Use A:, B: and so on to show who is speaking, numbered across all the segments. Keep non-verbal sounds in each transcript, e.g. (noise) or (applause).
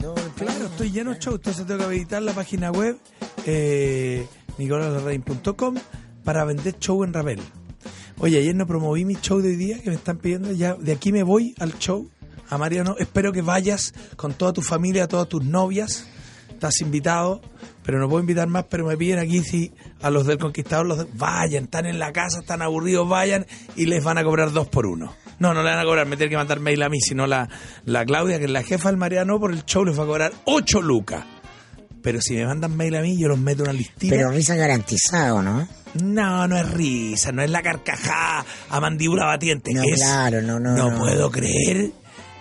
A: Todo el país.
B: Claro, estoy lleno de shows, entonces tengo que habilitar la página web eh, para vender show en Ravel. Oye, ayer no promoví mi show de hoy día que me están pidiendo, ya de aquí me voy al show. A Mariano, espero que vayas con toda tu familia, todas tus novias. Estás invitado, pero no puedo invitar más, pero me piden aquí si a los del Conquistador los de- vayan, están en la casa, están aburridos, vayan y les van a cobrar dos por uno. No, no le van a cobrar, me tiene que mandar mail a mí, sino la, la Claudia, que es la jefa del Mariano, por el show les va a cobrar ocho lucas. Pero si me mandan mail a mí, yo los meto en una listita.
A: Pero risa garantizada, ¿o ¿no?
B: No, no es risa, no es la carcajada a mandíbula batiente.
A: No,
B: es,
A: claro, no, no, no.
B: puedo creer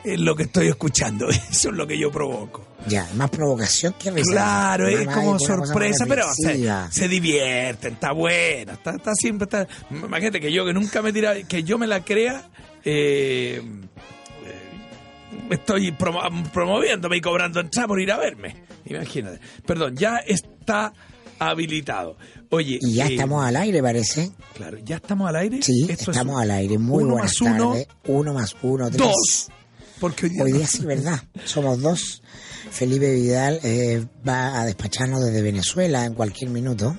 B: en lo que estoy escuchando. (laughs) Eso es lo que yo provoco.
A: Ya, más provocación que risa.
B: Claro, es como sorpresa, pero se, se divierten, está buena, está, está siempre, está, imagínate que yo que nunca me tira, que yo me la crea, eh, eh, estoy promo- promoviéndome y cobrando entrada por ir a verme, imagínate. Perdón, ya está habilitado. Oye,
A: Y ya
B: eh,
A: estamos al aire, parece.
B: Claro, ya estamos al aire.
A: Sí,
B: Esto es
A: estamos al aire. Muy
B: uno
A: buenas
B: más uno,
A: tardes. Uno más uno, tres.
B: dos. Porque hoy día,
A: Hoy día sí, ¿verdad? Somos dos. Felipe Vidal eh, va a despacharnos desde Venezuela en cualquier minuto.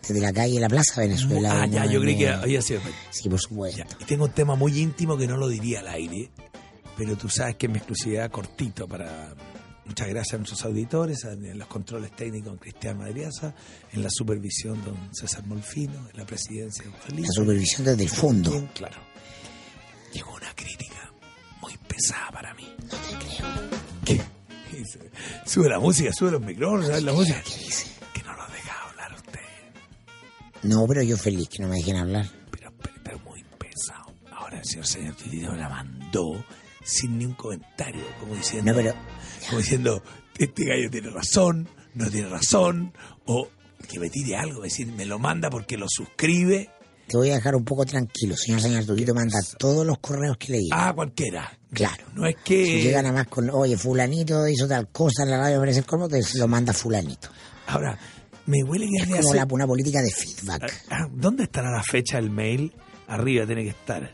A: Desde la calle La Plaza Venezuela.
B: Ah, ya, yo creí que
A: en-
B: había sido.
A: Sí, por supuesto.
B: Ya, tengo un tema muy íntimo que no lo diría al aire, pero tú sabes que es mi exclusividad cortito para... Muchas gracias a nuestros auditores, a- en los controles técnicos don Cristian Madriaza, en la supervisión don César Molfino, en la presidencia don Felipe.
A: La supervisión desde el fondo.
B: Claro. Llegó una crítica pesada para mí.
A: No te creo.
B: ¿Qué? Sube la música, sube los micrófonos, ¿sabes la música?
A: ¿Qué dice?
B: Que no lo deja hablar usted.
A: No, pero yo feliz que no me dejen hablar.
B: pero, pero, pero muy pesado. Ahora el señor señor Titito me la mandó sin ni un comentario, como diciendo,
A: No, pero
B: como diciendo, este gallo tiene razón, no tiene razón, o que me tire algo, es decir, me lo manda porque lo suscribe.
A: Te voy a dejar un poco tranquilo. Señor, señor Tuquito manda todos los correos que leí.
B: Ah, cualquiera.
A: Claro.
B: No es
A: Si
B: que...
A: llega nada más con, oye, fulanito hizo tal cosa en la radio, parece el colmo, te lo manda fulanito.
B: Ahora, me huele que es
A: Es como
B: hace-
A: la, una política de feedback.
B: Ah, ¿Dónde estará la fecha del mail? Arriba tiene que estar.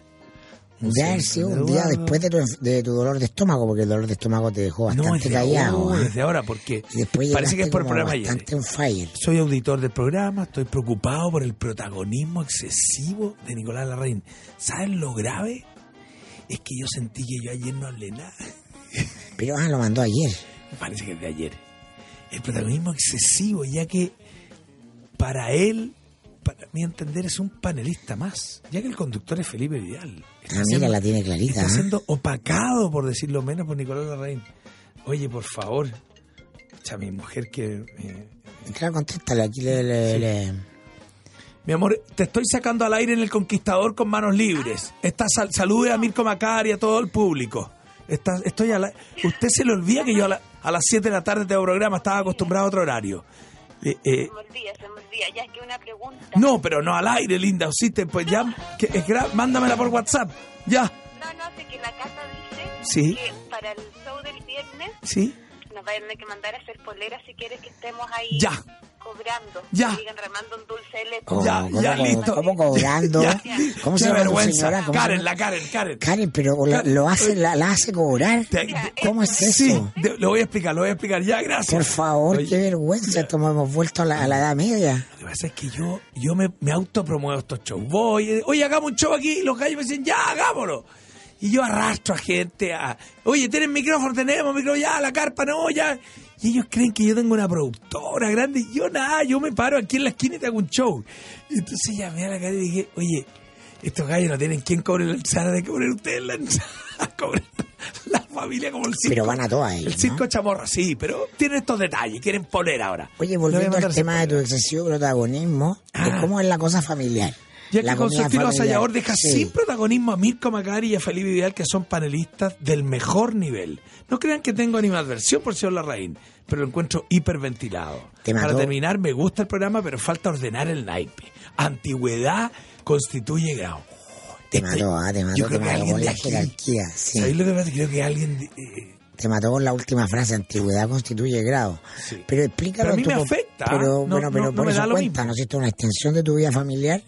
A: Haber sido un día después de tu, de tu dolor de estómago, porque el dolor de estómago te dejó
B: No,
A: bastante
B: desde
A: callado.
B: ahora,
A: ¿ah?
B: desde ahora, porque parece que es por el programa ayer.
A: fire.
B: Soy auditor del programa, estoy preocupado por el protagonismo excesivo de Nicolás Larraín. ¿Saben lo grave? Es que yo sentí que yo ayer no hablé nada. (laughs)
A: Pero ah, lo mandó ayer.
B: Parece que es de ayer. El protagonismo excesivo, ya que para él, para mi entender, es un panelista más. Ya que el conductor es Felipe Vidal. Está
A: mira,
B: siendo-
A: la tiene clarita.
B: Está
A: ¿ah?
B: siendo opacado, por decirlo menos, por Nicolás Larraín. Oye, por favor. O mi mujer que... eh,
A: Claro, contéstale, aquí le... le- le-
B: Mi amor, te estoy sacando al aire en el Conquistador con manos libres. Está, sal- salude a Mirko Macari y a todo el público. Está, estoy a la- usted se le olvida que yo a, la- a las 7 de la tarde tengo programa, estaba acostumbrado a otro horario. Eh, eh,
C: Se me olvida, se me olvida. Ya es que una pregunta.
B: no, pero no al aire, linda. Sí, te- pues ya, que, es gra- mándamela por WhatsApp. Ya.
C: No, no, sé que la casa dice
B: Sí.
C: que para el show del viernes
B: ¿Sí?
C: Nos va a tener que mandar a hacer poleras si quieres que estemos ahí
B: Ya.
C: cobrando.
B: Ya.
C: Que Sigan remando un dulce de leche.
A: ¿Cómo,
B: Ya,
A: cómo,
B: ya,
A: cómo-
B: listo.
A: cómo cobrando?
B: Ya.
A: ¿Cómo se
B: Qué
A: llama tu
B: vergüenza.
A: señora? ¿Cómo se
B: Karen,
A: llama?
B: la Karen, Karen.
A: Karen, pero la- lo hace, la, la hace cobrar.
B: Te-
A: ¿Cómo es eso?
B: Sí, lo voy a explicar, lo voy a explicar. Ya, gracias.
A: Por favor,
B: Oye,
A: qué vergüenza. Esto hemos vuelto a la, a la edad media.
B: Lo que pasa es que yo, yo me, me autopromuevo estos shows. Voy, eh, oye, hagamos un show aquí. Y los gallos me dicen, ya, hagámoslo. Y yo arrastro a gente a, oye, ¿tienen micrófono? Tenemos micrófono, ya, la carpa, no, ya. Y ellos creen que yo tengo una productora grande. Y yo nada, yo me paro aquí en la esquina y te hago un show. Y entonces llamé a la cara y dije, oye, estos gallos no tienen quien cobre la ensalada de cobrar ustedes la ensalada. (laughs) Cobren la familia como el circo.
A: Pero van a todas
B: El circo
A: ¿no?
B: chamorra, sí, pero tienen estos detalles, quieren poner ahora.
A: Oye, volviendo al tema de tu excesivo protagonismo, de
B: Ah.
A: cómo es la cosa familiar.
B: Ya que con su
A: comida
B: estilo
A: familiar.
B: avasallador deja
A: Sí.
B: sin protagonismo a Mirko Macari y a Felipe Vidal, que son panelistas del mejor nivel. No crean que tengo animadversión por señor Larraín, pero lo encuentro hiperventilado.
A: Te.
B: Para terminar, me gusta el programa, pero falta ordenar el naipe. Antigüedad constituye grado.
A: Te mató, ah, te mató,
B: yo
A: te
B: creo que alguien de
A: la
B: aquí-
A: jerarquía. Sí.
B: ¿Sabéis lo que pasa? Creo que alguien... de- eh,
A: Te mató con la última frase, antigüedad constituye grado.
B: Sí.
A: Pero explícalo
B: Pero a mí me afecta,
A: Pero
B: ¿ah? No-
A: bueno, pero
B: no- no
A: por
B: me
A: eso cuenta. ¿no? Es una extensión de tu vida familiar,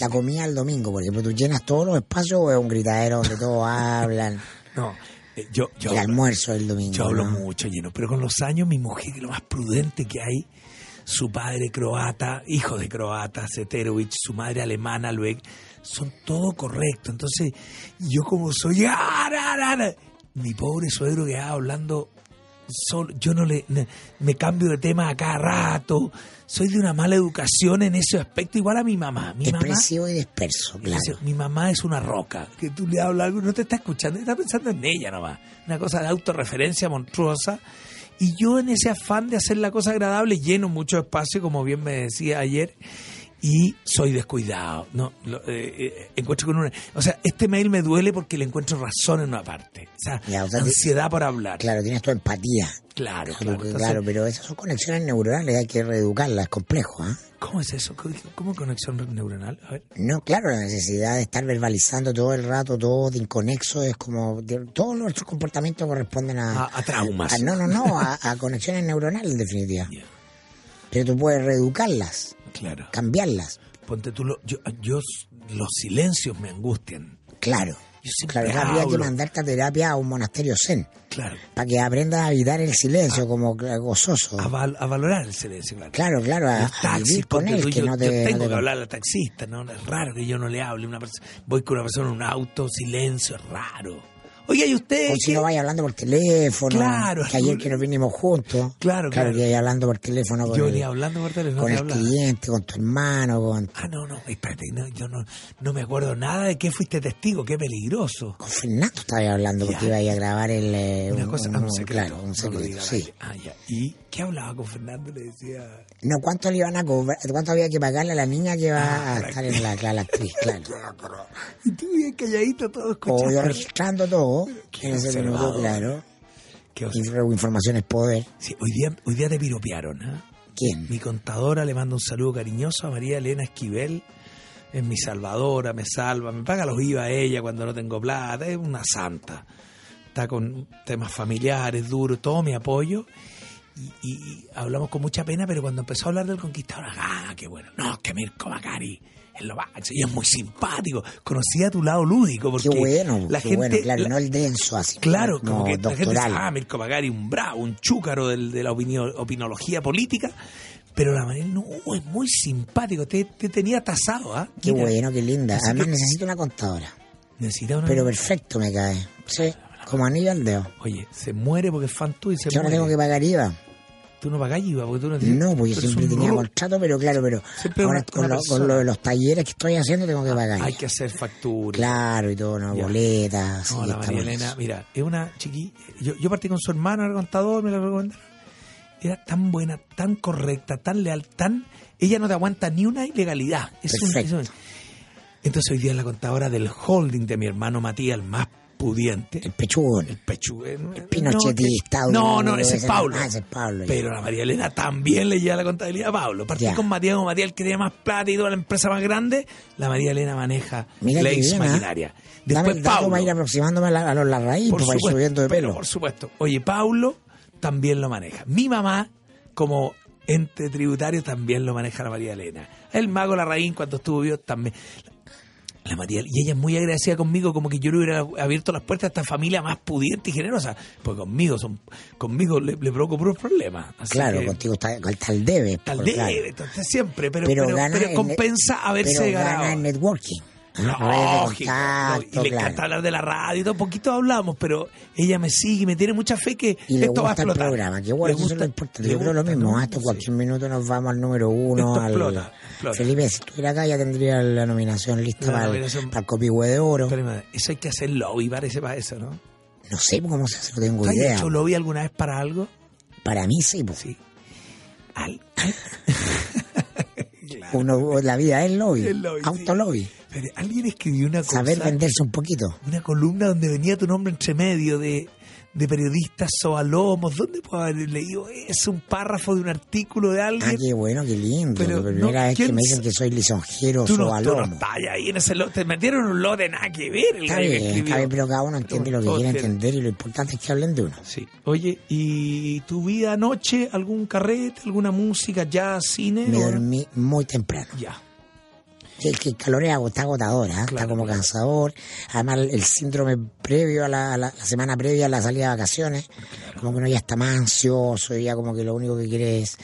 A: la comida el domingo, por ejemplo, tú llenas todos los espacios o es un gritadero donde todos (laughs) hablan.
B: no, eh, yo... yo
A: el almuerzo el domingo.
B: Yo hablo
A: ¿no?
B: mucho, lleno, pero con los años mi mujer, lo más prudente que hay, su padre croata, hijo de croata, Seterovich, su madre alemana, Lueg, son todo correcto. Entonces, yo como soy, ¡ah! Mi pobre suegro que va hablando solo, yo no le, me cambio de tema a cada rato, soy de una mala educación en ese aspecto, igual a mi mamá. Mi mamá
A: y disperso, claro.
B: Mi mamá es una roca, que tú le hablas algo y no te está escuchando, está pensando en ella nomás. Una cosa de autorreferencia monstruosa. Y yo en ese afán de hacer la cosa agradable lleno mucho espacio, como bien me decía ayer, y soy descuidado. No, Lo- eh, eh, encuentro con una, o sea, este mail me duele porque le encuentro razón en una parte. O sea,
A: Ya, o sea,
B: ansiedad por hablar.
A: Claro, tienes tu empatía.
B: Claro,
A: Claro,
B: claro.
A: que-
B: Entonces,
A: claro, pero esas son conexiones neuronales, hay que reeducarlas, es complejo, ¿ah?
B: ¿Cómo es eso? ¿Cómo- ¿Cómo conexión neuronal? A ver.
A: No, claro, la necesidad de estar verbalizando todo el rato, todo de inconexo, es como. de- todos nuestros comportamientos corresponden a.
B: A- a traumas.
A: a- no, no, no, a, a conexiones neuronales, en definitiva.
B: Ya,
A: Pero tú puedes reeducarlas,
B: Claro.
A: cambiarlas,
B: Ponte tú, lo- yo, yo- los silencios me angustian.
A: claro.
B: Yo
A: Claro, habría que mandarte a terapia a un monasterio zen,
B: Claro.
A: para que aprendas a evitar el silencio como gozoso.
B: A, val- a valorar el silencio, claro.
A: Claro, claro, a,
B: Los
A: a
B: taxis,
A: vivir con
B: ponte
A: él,
B: tú,
A: que
B: yo,
A: no te.
B: yo
A: no
B: tengo
A: te-
B: que hablar al taxista, ¿no? Es raro que yo no le hable. Una voy con una persona en un auto, silencio, es raro. Oiga, ¿y usted?
A: O si
B: qué?
A: no vaya hablando por teléfono.
B: Claro.
A: Que ayer que nos vinimos juntos.
B: Claro,
A: Claro,
B: claro.
A: que vaya hablando por teléfono con,
B: Yo
A: el,
B: venía hablando por teléfono,
A: con el
B: hablaba.
A: cliente, con tu hermano, con,
B: Ah, no, no, espérate, no, yo no, no me acuerdo nada de qué fuiste testigo, qué peligroso.
A: con Fernando estaba hablando porque
B: Ya.
A: iba a grabar el, eh,
B: Una
A: un-
B: cosa,
A: un-
B: ah, un secreto.
A: claro, un
B: no
A: secreto,
B: diga
A: sí.
B: Ah, ya. ¿Y qué hablaba con Fernando? Le decía...
A: No, ¿cuánto le iban a cobrar? ¿Cuánto había que pagarle a la niña que va
B: Ah,
A: a estar en la, la, la actriz? (laughs) Claro.
B: Y tú bien calladito, todo
A: O
B: escuchando.
A: yo registrando todo
B: Qué
A: en ese minuto,
B: observador.
A: claro.
B: Qué
A: Y luego información es poder.
B: Sí, hoy día, hoy día te piropearon, ¿ah?
A: ¿Quién?
B: Mi contadora le manda un saludo cariñoso a María Elena Esquivel. Es mi salvadora, me salva, me paga los IVA a ella cuando no tengo plata, es una santa. Está con temas familiares duros, todo mi apoyo. Y, y- y hablamos con mucha pena, pero cuando empezó a hablar del conquistador, ¡ah, qué bueno! No, que Mirko Macari es lo máximo, y es muy simpático. Conocía tu lado lúdico, porque
A: Qué bueno,
B: la
A: qué
B: gente,
A: bueno, claro,
B: la-
A: no el denso así.
B: Claro,
A: no,
B: como que la gente dice,
A: doctoral.
B: ah, Mirko Macari, un bravo, un chúcaro del- de la opinio- opinología política, pero la manera, no, es muy simpático, te, te tenía tasado, ¿ah?
A: Qué bueno, qué linda.
B: así
A: Además
B: que-
A: necesito una contadora.
B: Necesita una...
A: Pero perfecto me cae. Sí, como anillo al dedo.
B: Oye, se muere porque es fan tuyo y se
A: ahora
B: muere.
A: tengo que pagar IVA.
B: Tú no pagás IVA porque tú no tienes...
A: No,
B: eres
A: siempre tenía
B: ru-
A: contrato, pero claro, pero
B: Siempre
A: ahora
B: una-
A: con,
B: una
A: lo, con lo de los talleres que estoy haciendo tengo que pagar.
B: Hay que hacer factura.
A: Claro, y todo, una
B: Ya.
A: boleta. así,
B: No, la María Elena, mira, es una chiqui. Yo, yo partí con su hermano, era contador, me la recomendaron. Era tan buena, tan correcta, tan leal, tan. Ella no te aguanta ni una ilegalidad. Es un-
A: Perfecto.
B: es un- Entonces hoy día es la contadora del holding de mi hermano Matías, el más pudiente.
A: El pechugón.
B: El pechu. El
A: pinochetista,
B: No, no, ese es Pablo.
A: ah, ese es Pablo.
B: Pero la María Elena también le lleva la contabilidad a Pablo. Partí
A: Ya.
B: con Matías, como Matías el que tenía más plata y toda la empresa más grande. La María Elena maneja
A: bien, ¿ah?
B: maquinaria.
A: Dame
B: Después
A: dato
B: Pablo.
A: para ir aproximándome a, la- a los larraín,
B: Por supuesto,
A: subiendo de
B: pero
A: pelo.
B: por supuesto. Oye, Paulo también lo maneja. Mi mamá, como ente tributario, también lo maneja la María Elena. El mago Larraín, cuando estuvo vivo, también. La María, y ella es muy agradecida conmigo, como que yo le hubiera abierto las puertas a esta familia más pudiente y generosa. Pues conmigo son, conmigo le, le provoco puros problemas. Así
A: Claro,
B: que,
A: contigo está, está el debe.
B: Tal
A: por-
B: debe,
A: claro.
B: entonces siempre, pero,
A: Pero
B: pero,
A: gana
B: pero
A: en-
B: compensa haberse
A: Pero gana
B: ganado.
A: en Ah,
B: Lógico, no, y le
A: claro.
B: encanta hablar de la radio y todo, poquito hablamos, pero ella me sigue y me tiene mucha fe que
A: Y
B: esto va a
A: gusta el
B: explotar.
A: programa, que bueno, eso es lo importante. Yo creo lo mismo,
B: ¿no?
A: hasta
B: Sí.
A: cualquier minuto nos vamos al número uno. Al-
B: explota, explota.
A: Felipe, si estuviera acá ya tendría la nominación lista
B: La
A: para, el-
B: nominación.
A: para el Copihue de Oro.
B: Espérame, eso hay que hacer lobby, parece para eso, ¿no?
A: No sé cómo se hace, no tengo
B: ¿Tú has
A: idea.
B: hecho lobby alguna vez para algo?
A: Para mí sí, pues.
B: Sí. Al, (laughs) (laughs) al-
A: Uno, la vida es lobby,
B: El lobby, sí. Pero alguien escribió una cosa,
A: Saber venderse un poquito.
B: una columna donde venía tu nombre entre medio de, de periodistas sobalomos. ¿Dónde puedo haber leído? Es un párrafo de un artículo de
A: Ah,
B: alguien.
A: qué bueno, qué lindo.
B: Pero
A: la primera
B: no,
A: vez que
B: ¿quién
A: me dicen que soy lisonjero,
B: tú, no, tú no
A: sobalomo.
B: estás ahí en ese lote. Te metieron un lote nada que ver. El
A: Está
B: gallo que
A: bien,
B: escribió.
A: está bien, pero cada uno entiende lo que quiere entender y lo importante es que hablen de uno.
B: Sí. Oye, ¿y tu vida anoche? ¿Algún carrete? ¿Alguna música? ¿Jazz? ¿Cine?
A: Me dormí muy temprano.
B: Ya.
A: Que, que el calor es ago- está agotador, está
B: Claro,
A: como
B: claro.
A: cansador. Además, el, síndrome previo a la, a la- la semana previa a la salida de vacaciones, como que uno ya está más ansioso y ya como que lo único que quiere es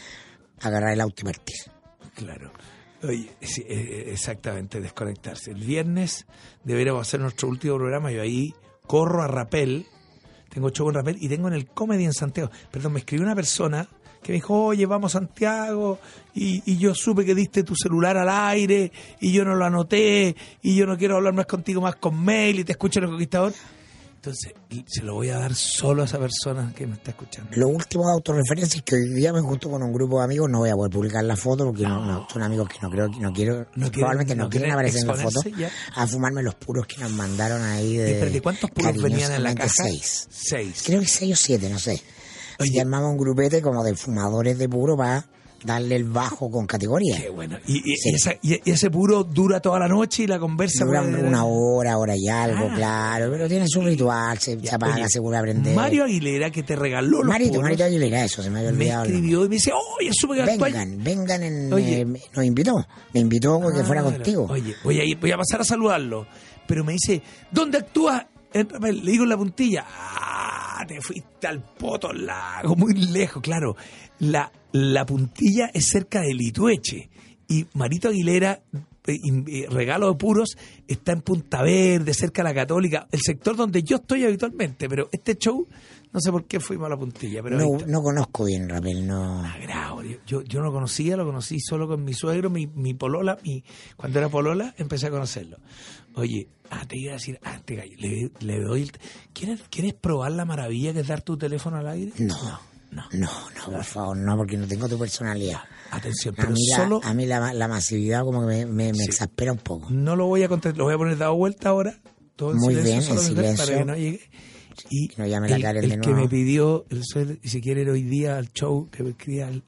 A: agarrar el auto y partir.
B: Claro. Oye, sí, eh, exactamente, desconectarse. El viernes deberíamos hacer nuestro último programa. Yo ahí corro a Rapel, tengo show en Rapel y tengo en el Comedy en Santiago. Perdón, me escribió una persona que me dijo, oye, vamos a Santiago, y, y yo supe que diste tu celular al aire, y yo no lo anoté, y yo no quiero hablar más contigo más con mail, y te escucho en el conquistador. Entonces, se lo voy a dar solo a esa persona que me está escuchando.
A: Lo último de autorreferencia es que hoy día me junto con un grupo de amigos, no voy a poder publicar la foto porque no, no, son amigos que no creo que no quiero,
B: No
A: probablemente no,
B: no
A: quieren aparecer en la foto,
B: ya.
A: a fumarme los puros que nos mandaron ahí de
B: ¿cuántos puros venían en la caja?
A: seis.
B: Seis.
A: Creo que seis o siete, no sé.
B: Oye.
A: Y armamos un grupete como de fumadores de puro para darle el bajo con categoría.
B: Qué bueno. Y, y-
A: Sí.
B: y esa- y- ese puro dura toda la noche y la conversa
A: Dura
B: puede-
A: una hora, hora y algo,
B: Ah.
A: claro, pero tiene su ritual, se, se apaga,
B: oye,
A: se vuelve a aprender.
B: Mario Aguilera, que te regaló los
A: Marito,
B: puros,
A: Marito Aguilera, eso, se me había
B: me
A: olvidado.
B: escribió y me dice, oye, que actual-
A: Vengan, vengan, en,
B: Oye.
A: eh, nos invitó, me invitó porque
B: Ah,
A: fuera contigo.
B: Oye, voy a, ir- voy a pasar a saludarlo. Pero me dice, ¿dónde actúas? Le digo en la puntilla. Ah, te fuiste al poto lago, muy lejos, claro. La, la puntilla es cerca de Litueche. Y Marito Aguilera, eh, eh, regalo de puros, está en Punta Verde, cerca de la Católica, el sector donde yo estoy habitualmente. Pero este show, no sé por qué fuimos a la puntilla. Pero
A: No, conozco bien Rapel, no.
B: Agrado. Yo, yo, yo no lo conocía, lo conocí solo con mi suegro, mi, mi polola. Mi, cuando era polola, empecé a conocerlo. Oye, ah, te iba a decir, ah, te le, le doy. el- ¿Quieres, ¿Quieres probar la maravilla que es dar tu teléfono al aire?
A: No,
B: no.
A: no, no, por favor, no, porque no tengo tu personalidad.
B: Atención,
A: A
B: pero
A: mí, la,
B: solo
A: a mí la, la masividad como que me, me, me
B: Sí.
A: exaspera un poco.
B: no lo voy a contestar, lo voy a poner dado vuelta ahora. Todo
A: Muy
B: silencio,
A: bien, en
B: solamente para
A: silencio.
B: que no llegue. Y
A: Que no llame la
B: el,
A: Karen
B: el
A: de
B: que me pidió el si quiere ir hoy día al show, que me escriba al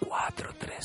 B: 437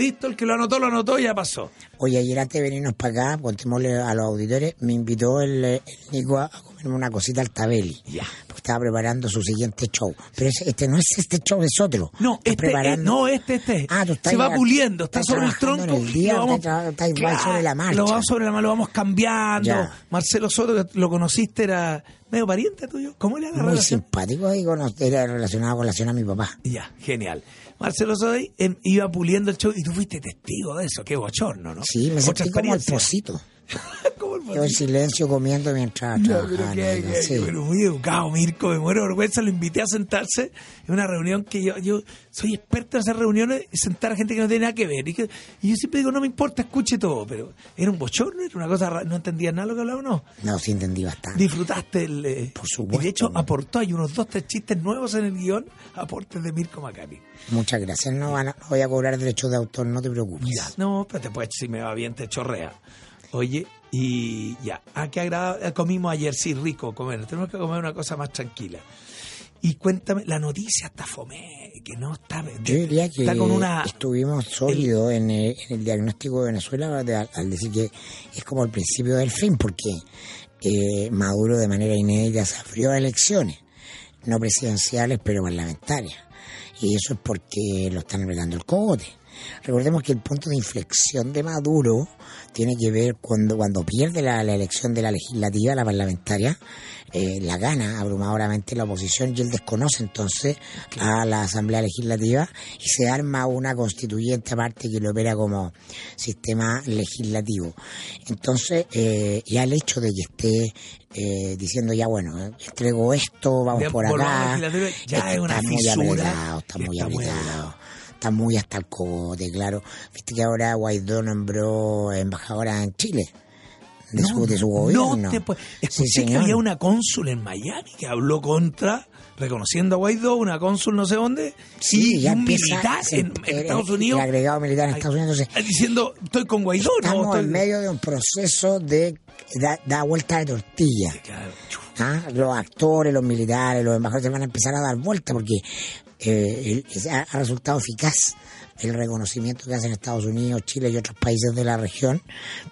B: Listo, el que lo anotó, lo anotó y ya pasó.
A: Oye, ayer antes de venirnos para acá, contémosle a los auditores, me invitó el, el Nico a a comerme una cosita al Tabeli.
B: Ya.
A: Porque estaba preparando su siguiente show. Pero ese- este no es este show, es otro.
B: No,
A: Está
B: este, eh, no, este, este.
A: Ah, tú estás
B: Se va puliendo, está sobre el tronco.
A: en el día,
B: lo vamos,
A: estás igual sobre la marcha.
B: Lo vamos sobre la marcha, lo vamos cambiando.
A: Ya.
B: Marcelo Soto, que lo conociste, era medio pariente tuyo. ¿Cómo era la
A: Muy
B: relación?
A: simpático ahí, con, era relacionado con la cena de mi papá.
B: Ya, genial. Marcelo Soy em, iba puliendo el show y tú fuiste testigo de eso. Qué bochorno, ¿no?
A: Sí, me sentí como el pocito. (laughs) Yo en silencio comiendo mientras
B: Ya, pero,
A: ¿no?
B: qué-
A: Sí.
B: pero muy educado, Mirko, me muero de vergüenza. Lo invité a sentarse en una reunión que yo, yo soy experto en hacer reuniones y sentar a gente que no tiene nada que ver. Y, que, y yo siempre digo, no me importa, escuche todo. Pero era un bochorno, era una cosa, no entendía nada lo que hablaba, no.
A: No, sí entendí bastante.
B: Disfrutaste el. eh,
A: Por supuesto.
B: Y de hecho aportó, hay unos dos, tres chistes nuevos en el guion, aportes de Mirko Macari.
A: Muchas gracias. No, van a- no voy a cobrar derechos de autor, no te preocupes.
B: Ya. No, pero después si me va bien te chorrea. Oye, y ya. Ah, qué agradable. Comimos ayer, sí, rico comer. Tenemos que comer una cosa más tranquila. Y cuéntame, la noticia está fome, que no está...
A: Yo diría que
B: está con una...
A: estuvimos sólidos en, el, en el diagnóstico de Venezuela de- al, decir que es como el principio del fin, porque eh, Maduro de manera inédita se abrió a elecciones, no presidenciales, pero parlamentarias. Y eso es porque lo están apretando el cogote. Recordemos que el punto de inflexión de Maduro tiene que ver cuando, cuando pierde la, la elección de la legislativa, la parlamentaria, eh, la gana abrumadoramente la oposición y él desconoce entonces a la Asamblea Legislativa y se arma una constituyente aparte que lo opera como sistema legislativo. Entonces, eh, ya el hecho de que esté eh, diciendo ya bueno, entrego esto, vamos
B: De-
A: por acá,
B: ya es una
A: está muy
B: fisura
A: apretado, está
B: que
A: muy
B: está muy
A: apretado está muy hasta el cogote, claro. Viste que ahora Guaidó nombró embajadora en Chile de, su, de su gobierno.
B: No te puedes-
A: Sí,
B: Escuché que había una cónsul en Miami que habló contra reconociendo a Guaidó, una cónsul no sé dónde,
A: Sí,
B: y
A: ya
B: un militar en, en
A: el-
B: Estados
A: el
B: Unidos
A: agregado militar en Estados Unidos. Entonces,
B: diciendo, estoy con Guaidó, ¿no?
A: estamos en medio de un proceso de da, da vuelta de tortilla. ¿ah? Los actores, los militares, los embajadores se van a empezar a dar vuelta porque eh, ha, ha resultado eficaz el reconocimiento que hacen Estados Unidos, Chile y otros países de la región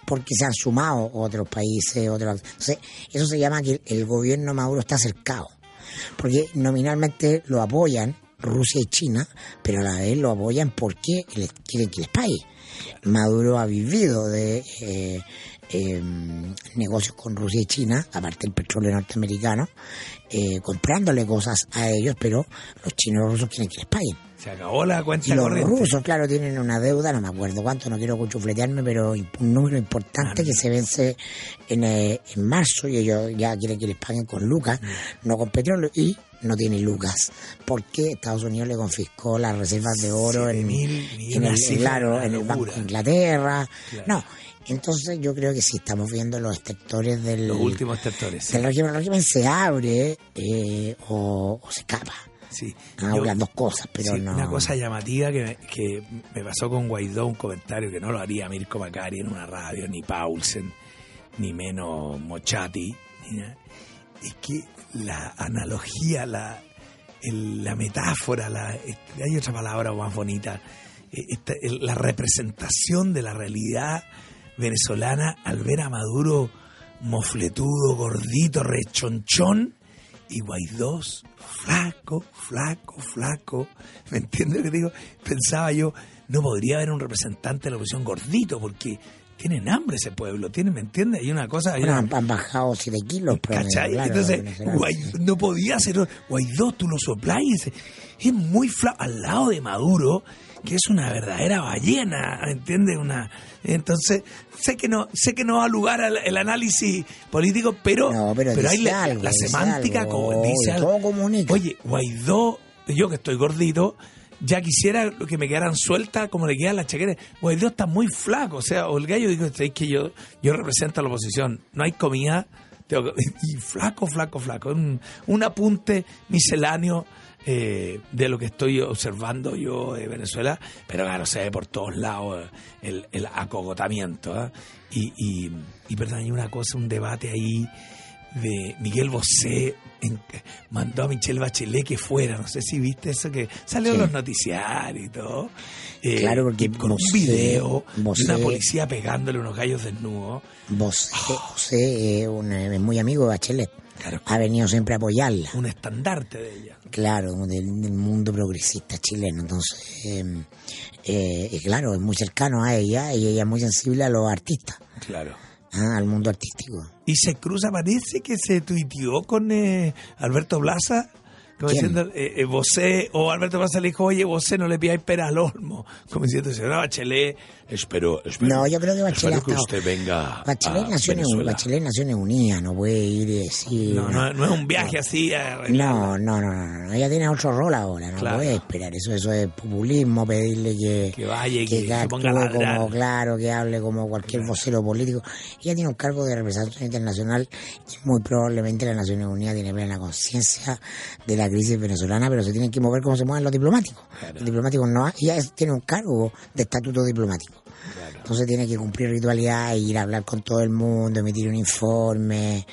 A: porque se han sumado otros países, otros. Entonces, eso se llama que el, el gobierno Maduro está cercado porque nominalmente lo apoyan Rusia y China, pero a la vez lo apoyan porque les quieren que les pague. Maduro ha vivido de eh, eh, negocios con Rusia y China, aparte del petróleo norteamericano, eh, comprándole cosas a ellos, pero los chinos y los rusos quieren que les paguen.
B: se acabó la
A: Y
B: cuenta
A: los
B: corriente.
A: rusos, claro, tienen una deuda, no me acuerdo cuánto, no quiero cuchufletearme, pero un número importante que se vence en, eh, en marzo y ellos ya quieren que les paguen con lucas, no con petróleo, y no tiene lucas, porque Estados Unidos le confiscó las reservas de oro en,
B: 7.000
A: en el, claro, en el Banco de Inglaterra.
B: Claro.
A: No, entonces yo creo que sí, estamos viendo los sectores del,
B: Los últimos sectores. Sí.
A: régimen. El régimen se abre eh, o, o se escapa.
B: sí.
A: Ah,
B: Yo-
A: dos cosas, pero
B: Sí,
A: no.
B: Una cosa llamativa que me, que me pasó con Guaidó, un comentario que no lo haría Mirko Macari en una radio, ni Paulsen, ni menos Mochati, ni nada, es que la analogía, la, el- la metáfora, la, este, hay otra palabra más bonita, eh, esta- el- la representación de la realidad venezolana al ver a Maduro mofletudo, gordito, rechonchón, y Guaidó flaco, flaco, flaco. ¿Me entiendes lo que digo? Pensaba yo, no podría haber un representante de la oposición gordito porque tienen hambre ese pueblo, tienen, ¿me entiendes? Hay una cosa, hay
A: Bueno,
B: una-
A: han, bajado 7 kilos. promedio,
B: ¿Cachai?
A: claro,
B: Entonces. Guaidó, no podía ser. Guaidó, tú lo soplás y es muy flaco. Al lado de Maduro, que es una verdadera ballena, ¿entiendes? Una, entonces, sé que no sé que no da lugar al el análisis político, pero,
A: No, pero
B: hay la,
A: algo,
B: la
A: dice
B: semántica
A: algo,
B: como dice algo.
A: comunica.
B: Oye, Guaidó, yo que estoy gordito, ya quisiera que me quedaran sueltas como le quedan las chaquetas. Guaidó está muy flaco, o sea, o el gallo dijo, es que yo, yo represento a la oposición, no hay comida, tengo que- (laughs) y flaco, flaco, flaco. Un, un apunte misceláneo eh, de lo que estoy observando yo de Venezuela, pero claro, se ve por todos lados eh, el, el acogotamiento. ¿ah? Y, y, y perdón, hay una cosa, un debate ahí de Miguel Bosé en- mandó a Michelle Bachelet que fuera, no sé si viste eso que salió en
A: Sí.
B: los noticiarios y todo. Eh,
A: Claro, porque
B: con un
A: Bosé-
B: video de
A: Bosé-
B: una policía pegándole unos gallos desnudos.
A: José, José es, un- es muy amigo de Bachelet.
B: Claro.
A: Ha venido siempre a apoyarla.
B: Un estandarte de ella.
A: Claro, del, del mundo progresista chileno. Entonces, eh, eh, claro, es muy cercano a ella y ella es muy sensible a los artistas,
B: Claro.
A: ah, al mundo artístico.
B: Y se cruza, parece que se tuiteó con eh, Alberto Plaza, como
A: ¿Quién?
B: diciendo, eh, eh, o Alberto Plaza le dijo, oye, Bosé, no le pidáis pera al olmo. Como diciendo, señora Bachelet, espero, espero,
A: No, yo creo que Bachelet
B: espero que
A: ha estado-
B: usted venga
A: Bachelet,
B: a
A: nació en,
B: Venezuela".
A: Bachelet nació en Unida, no puede ir y decir...
B: No, no, no es un viaje así. a arreglar.
A: No, no, no, no, no, ella tiene otro rol ahora, no
B: Claro.
A: puede esperar, eso eso es populismo, pedirle que,
B: Que vaya que, se
A: actúe
B: ponga a ladrar.
A: como, claro, que hable como cualquier vocero político. Ella tiene un cargo de representación internacional y muy probablemente la Naciones Unidas tiene plena conciencia de la crisis venezolana, pero se tienen que mover como se mueven los diplomáticos. Los diplomáticos no, ella tiene un cargo de estatuto diplomático. Entonces tiene que cumplir ritualidad, ir a hablar con todo el mundo, emitir un informe.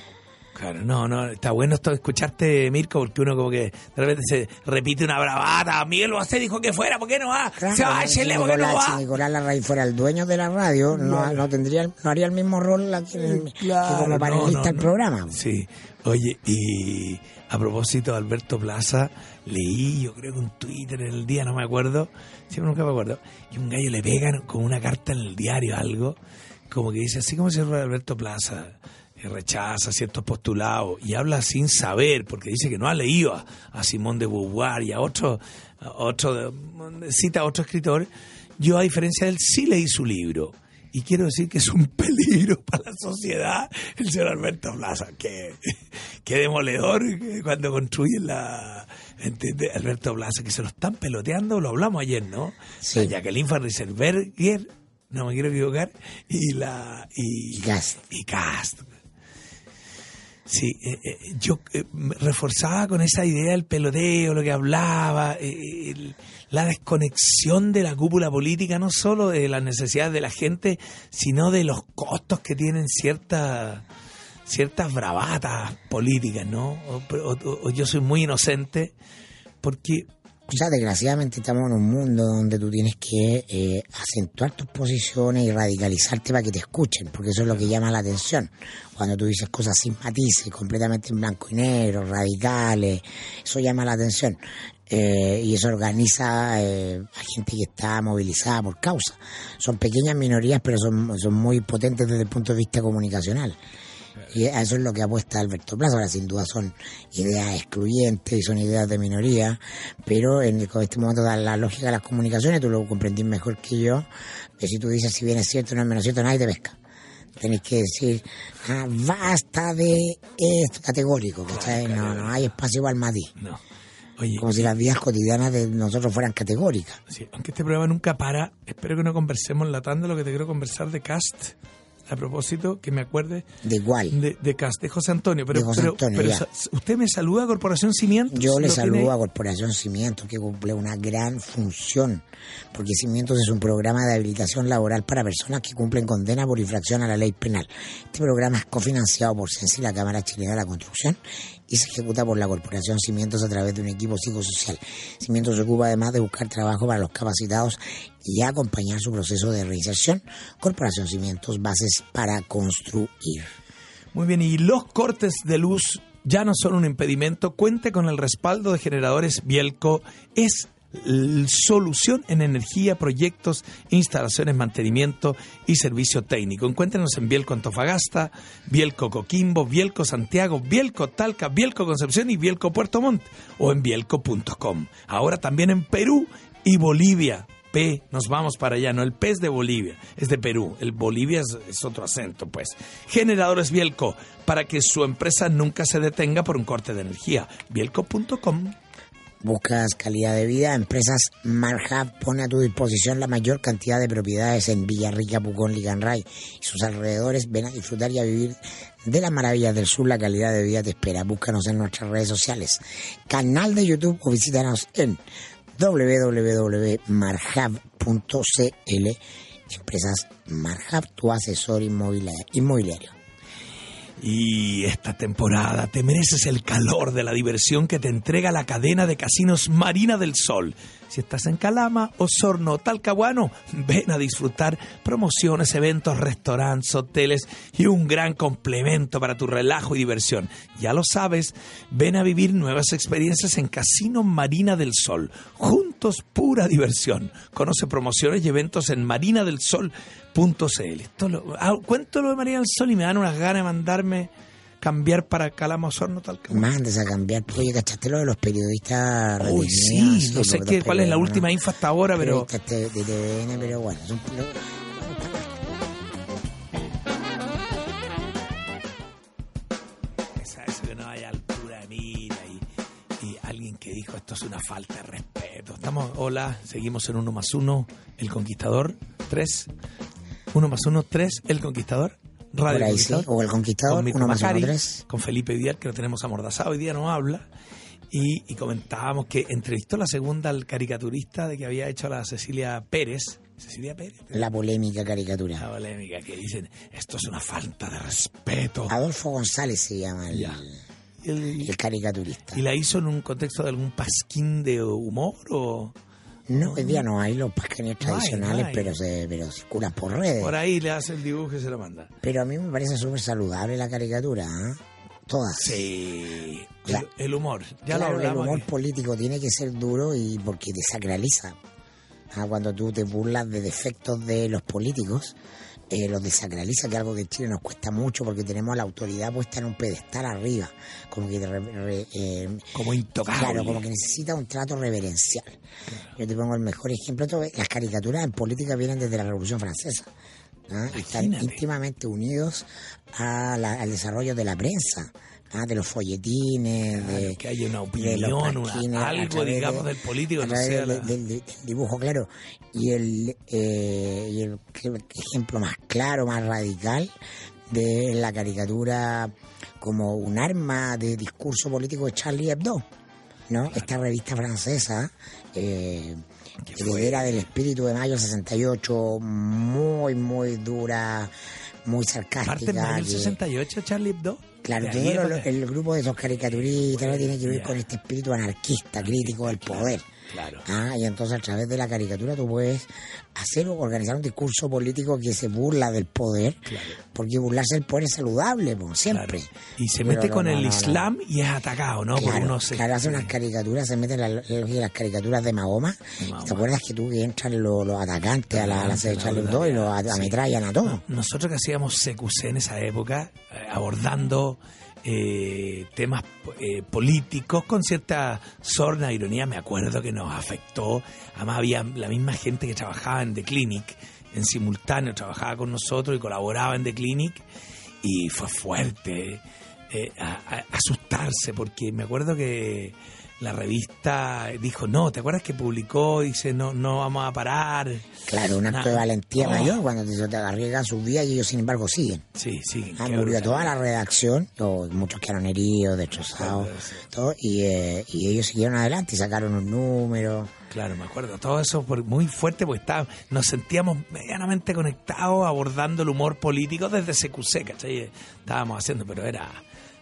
B: Claro, no, no, está bueno esto escucharte, Mirko, porque uno como que de repente se repite una bravata. Miguel Bosé dijo que fuera, ¿por qué no va?
A: Claro,
B: se va a
A: si
B: Chile, ¿por qué no
A: Nicolás, si
B: va?
A: Nicolás Larraín fuera el dueño de la radio, no, no tendría, no haría el mismo rol aquí que como panelista
B: no.
A: programa.
B: Sí, oye, y a propósito de Alberto Plaza, leí, yo creo que un Twitter en el día, no me acuerdo, siempre nunca me acuerdo, y un gallo le pegan con una carta en el diario, algo, como que dice, así como se llama Alberto Plaza, que rechaza ciertos postulados y habla sin saber, porque dice que no ha leído a, Simón de Beauvoir y a otro, a otro de- cita a otro escritor. Yo, a diferencia de él, sí leí su libro. Y quiero decir que es un (laughs) peligro para la sociedad el señor Alberto Plaza. Que, que demoledor cuando construyen la... ¿entiende? Alberto Plaza, que se lo están peloteando, lo hablamos ayer, ¿no?
A: Sí.
B: La Jacqueline Van Rieselbergher, no me quiero equivocar, y la... Y,
A: Y Cast.
B: y Cast. Sí, eh, eh, yo eh, reforzaba con esa idea del peloteo, lo que hablaba, eh, el- la desconexión de la cúpula política, no solo de las necesidades de la gente, sino de los costos que tienen ciertas ciertas bravatas políticas, ¿no? O yo soy muy inocente porque
A: O sea, desgraciadamente estamos en un mundo donde tú tienes que eh, acentuar tus posiciones y radicalizarte para que te escuchen, porque eso es lo que llama la atención. Cuando tú dices cosas sin matices, completamente en blanco y negro, radicales, eso llama la atención. Eh, y eso organiza eh, a gente que está movilizada por causa. Son pequeñas minorías, pero son, son muy potentes desde el punto de vista comunicacional. Y a eso es lo que apuesta Alberto Plaza. Ahora, sin duda, son ideas excluyentes y son ideas de minoría, pero en este momento, la lógica de las comunicaciones, tú lo comprendís mejor que yo, que si tú dices si bien es cierto o no es menos cierto, nadie te pesca. Tenés que decir, ah, basta de esto categórico, ¿cachai? No, no hay espacio para el matiz.
B: no. Oye,
A: Como si las vidas cotidianas de nosotros fueran categóricas.
B: sí, aunque este programa nunca para, espero que no conversemos latando lo que te quiero conversar de Cast. A propósito, que me acuerde
A: De igual.
B: de, de Cast, de José Antonio. Pero,
A: De José Antonio,
B: pero usted me saluda a Corporación Cimientos.
A: Yo le
B: ¿Lo tiene
A: saludo a Corporación Cimientos, que cumple una gran función, porque Cimientos es un programa de habilitación laboral para personas que cumplen condena por infracción a la ley penal. Este programa es cofinanciado por CENSI, la Cámara Chilena de la Construcción, y se ejecuta por la Corporación Cimientos a través de un equipo psicosocial. Cimientos se ocupa además de buscar trabajo para los capacitados y acompañar su proceso de reinserción. Corporación Cimientos, bases para construir.
B: Muy bien, y los cortes de luz ya no son un impedimento. Cuente con el respaldo de generadores Bielco. Es solución en energía, proyectos, instalaciones, mantenimiento y servicio técnico. Encuéntrenos en Bielco Antofagasta, Bielco Coquimbo, Bielco Santiago, Bielco Talca, Bielco Concepción y Bielco Puerto Montt o en bielco.com. Ahora también en Perú y Bolivia. P, nos vamos para allá, no, el P es de Bolivia, es de Perú, el Bolivia es, es otro acento, pues. Generadores Bielco, para que su empresa nunca se detenga por un corte de energía. Bielco.com.
A: Buscas calidad de vida, Empresas Marhab pone a tu disposición la mayor cantidad de propiedades en Villarrica, Pucón, Liganray y sus alrededores. Ven a disfrutar y a vivir de las maravillas del sur. La calidad de vida te espera. Búscanos en nuestras redes sociales, canal de YouTube o visítanos en www.marhab.cl. Empresas Marhab, tu asesor inmobiliario.
B: Y esta temporada te mereces el calor de la diversión que te entrega la cadena de casinos Marina del Sol. Si estás en Calama, Osorno o Talcahuano, ven a disfrutar promociones, eventos, restaurantes, hoteles y un gran complemento para tu relajo y diversión. Ya lo sabes, ven a vivir nuevas experiencias en Casino Marina del Sol. Pura diversión. Conoce promociones y eventos en marinadelsol.cl. Esto lo- ah, cuento lo de Marina del Sol y me dan unas ganas de mandarme cambiar para Calama, Osorno, Talcahuano.
A: Mandes a cambiar. Oye, ¿cachaste lo de los periodistas
B: Uy, sí, no sé qué, cuál es la última info hasta ahora, pero
A: de, TVN, pero bueno,
B: esto es una falta de respeto. Estamos, hola, seguimos en uno más uno, El Conquistador, tres, uno más uno, tres, El Conquistador, Radio
A: sí,
B: Conquistador.
A: o El Conquistador,
B: con
A: uno más uno, tres.
B: con Felipe Vidal, que lo tenemos amordazado, hoy día no habla. Y, y comentábamos que entrevistó la segunda al caricaturista de que había hecho la Cecilia Pérez. Cecilia Pérez.
A: La polémica
B: La
A: caricatura.
B: polémica que dicen, esto es una falta de respeto.
A: Adolfo González se llama el,
B: Ya. El-
A: el caricaturista.
B: ¿Y la hizo en un contexto de algún pasquín de humor o
A: No, hoy día no hay los
B: No hay,
A: tradicionales,
B: no hay.
A: pero se pero circulan por redes.
B: por ahí le hace el dibujo y se lo manda?
A: Pero a mí me parece súper saludable la caricatura, ¿ah? Todas.
B: Sí, el, el humor, ya
A: Claro,
B: lo
A: el
B: hablamos.
A: humor
B: aquí.
A: político tiene que ser duro y porque desacraliza. Ah, Cuando tú te burlas de defectos de los políticos, eh, los desacraliza, que es algo que en Chile nos cuesta mucho porque tenemos la autoridad puesta en un pedestal arriba, como que re- re- eh,
B: Como intocable.
A: Claro, como que necesita un trato reverencial. Yo te pongo el mejor ejemplo. Esto, las caricaturas en política vienen desde la Revolución Francesa. ¿ah? Están íntimamente unidos a la- al desarrollo de la prensa, ¿ah? de los folletines, de,
B: que haya una
A: de
B: opinión, una- algo, digamos,
A: de-
B: del político,
A: a
B: no sea la-
A: del- del dibujo, claro. Y el, eh, y el que- ejemplo más claro, más radical de la caricatura como un arma de discurso político de Charlie Hebdo, ¿no? Esta revista francesa, eh, heredera del espíritu de mayo del 68, muy, muy dura, muy sarcástica.
B: Parte en mayo
A: que-
B: 68, Charlie Hebdo.
A: Claro, el grupo de esos caricaturistas ¿no? tiene que ver con este espíritu anarquista, crítico del poder.
B: Claro.
A: Ah, y entonces a través de la caricatura tú puedes hacer o organizar un discurso político que se burla del poder, porque burlarse del poder es saludable, pues, siempre.
B: Claro. Y se
A: Pero
B: mete
A: no,
B: con
A: no,
B: el
A: no.
B: Islam y es atacado, ¿no?
A: Claro,
B: unos
A: claro, hace unas caricaturas, se mete la la las caricaturas de Mahoma.
B: Mahoma.
A: ¿Te acuerdas que tú que entran los, los atacantes a la, a la Hebdo y los a- ametrallan a todos?
B: Nosotros que hacíamos CQC en esa época, eh, abordando eh, temas eh, políticos con cierta sorna ironía, me acuerdo que nos afectó. Además había la misma gente que trabajaba en The Clinic, en simultáneo trabajaba con nosotros y colaboraba en The Clinic y fue fuerte eh, asustarse porque me acuerdo que la revista dijo, no, ¿te acuerdas que publicó? Dice, no, no vamos a parar.
A: Claro, un acto de valentía
B: Oh.
A: mayor cuando te, te arriesgan sus vidas y ellos sin embargo siguen.
B: Sí, sí.
A: Ah, murió toda la redacción, muchos quedaron heridos, destrozados, todo, y, eh, y ellos siguieron adelante y sacaron un número.
B: Claro, me acuerdo. Todo eso por- muy fuerte porque estaba, nos sentíamos medianamente conectados abordando el humor político desde CQC, ¿cachai? Estábamos haciendo, pero era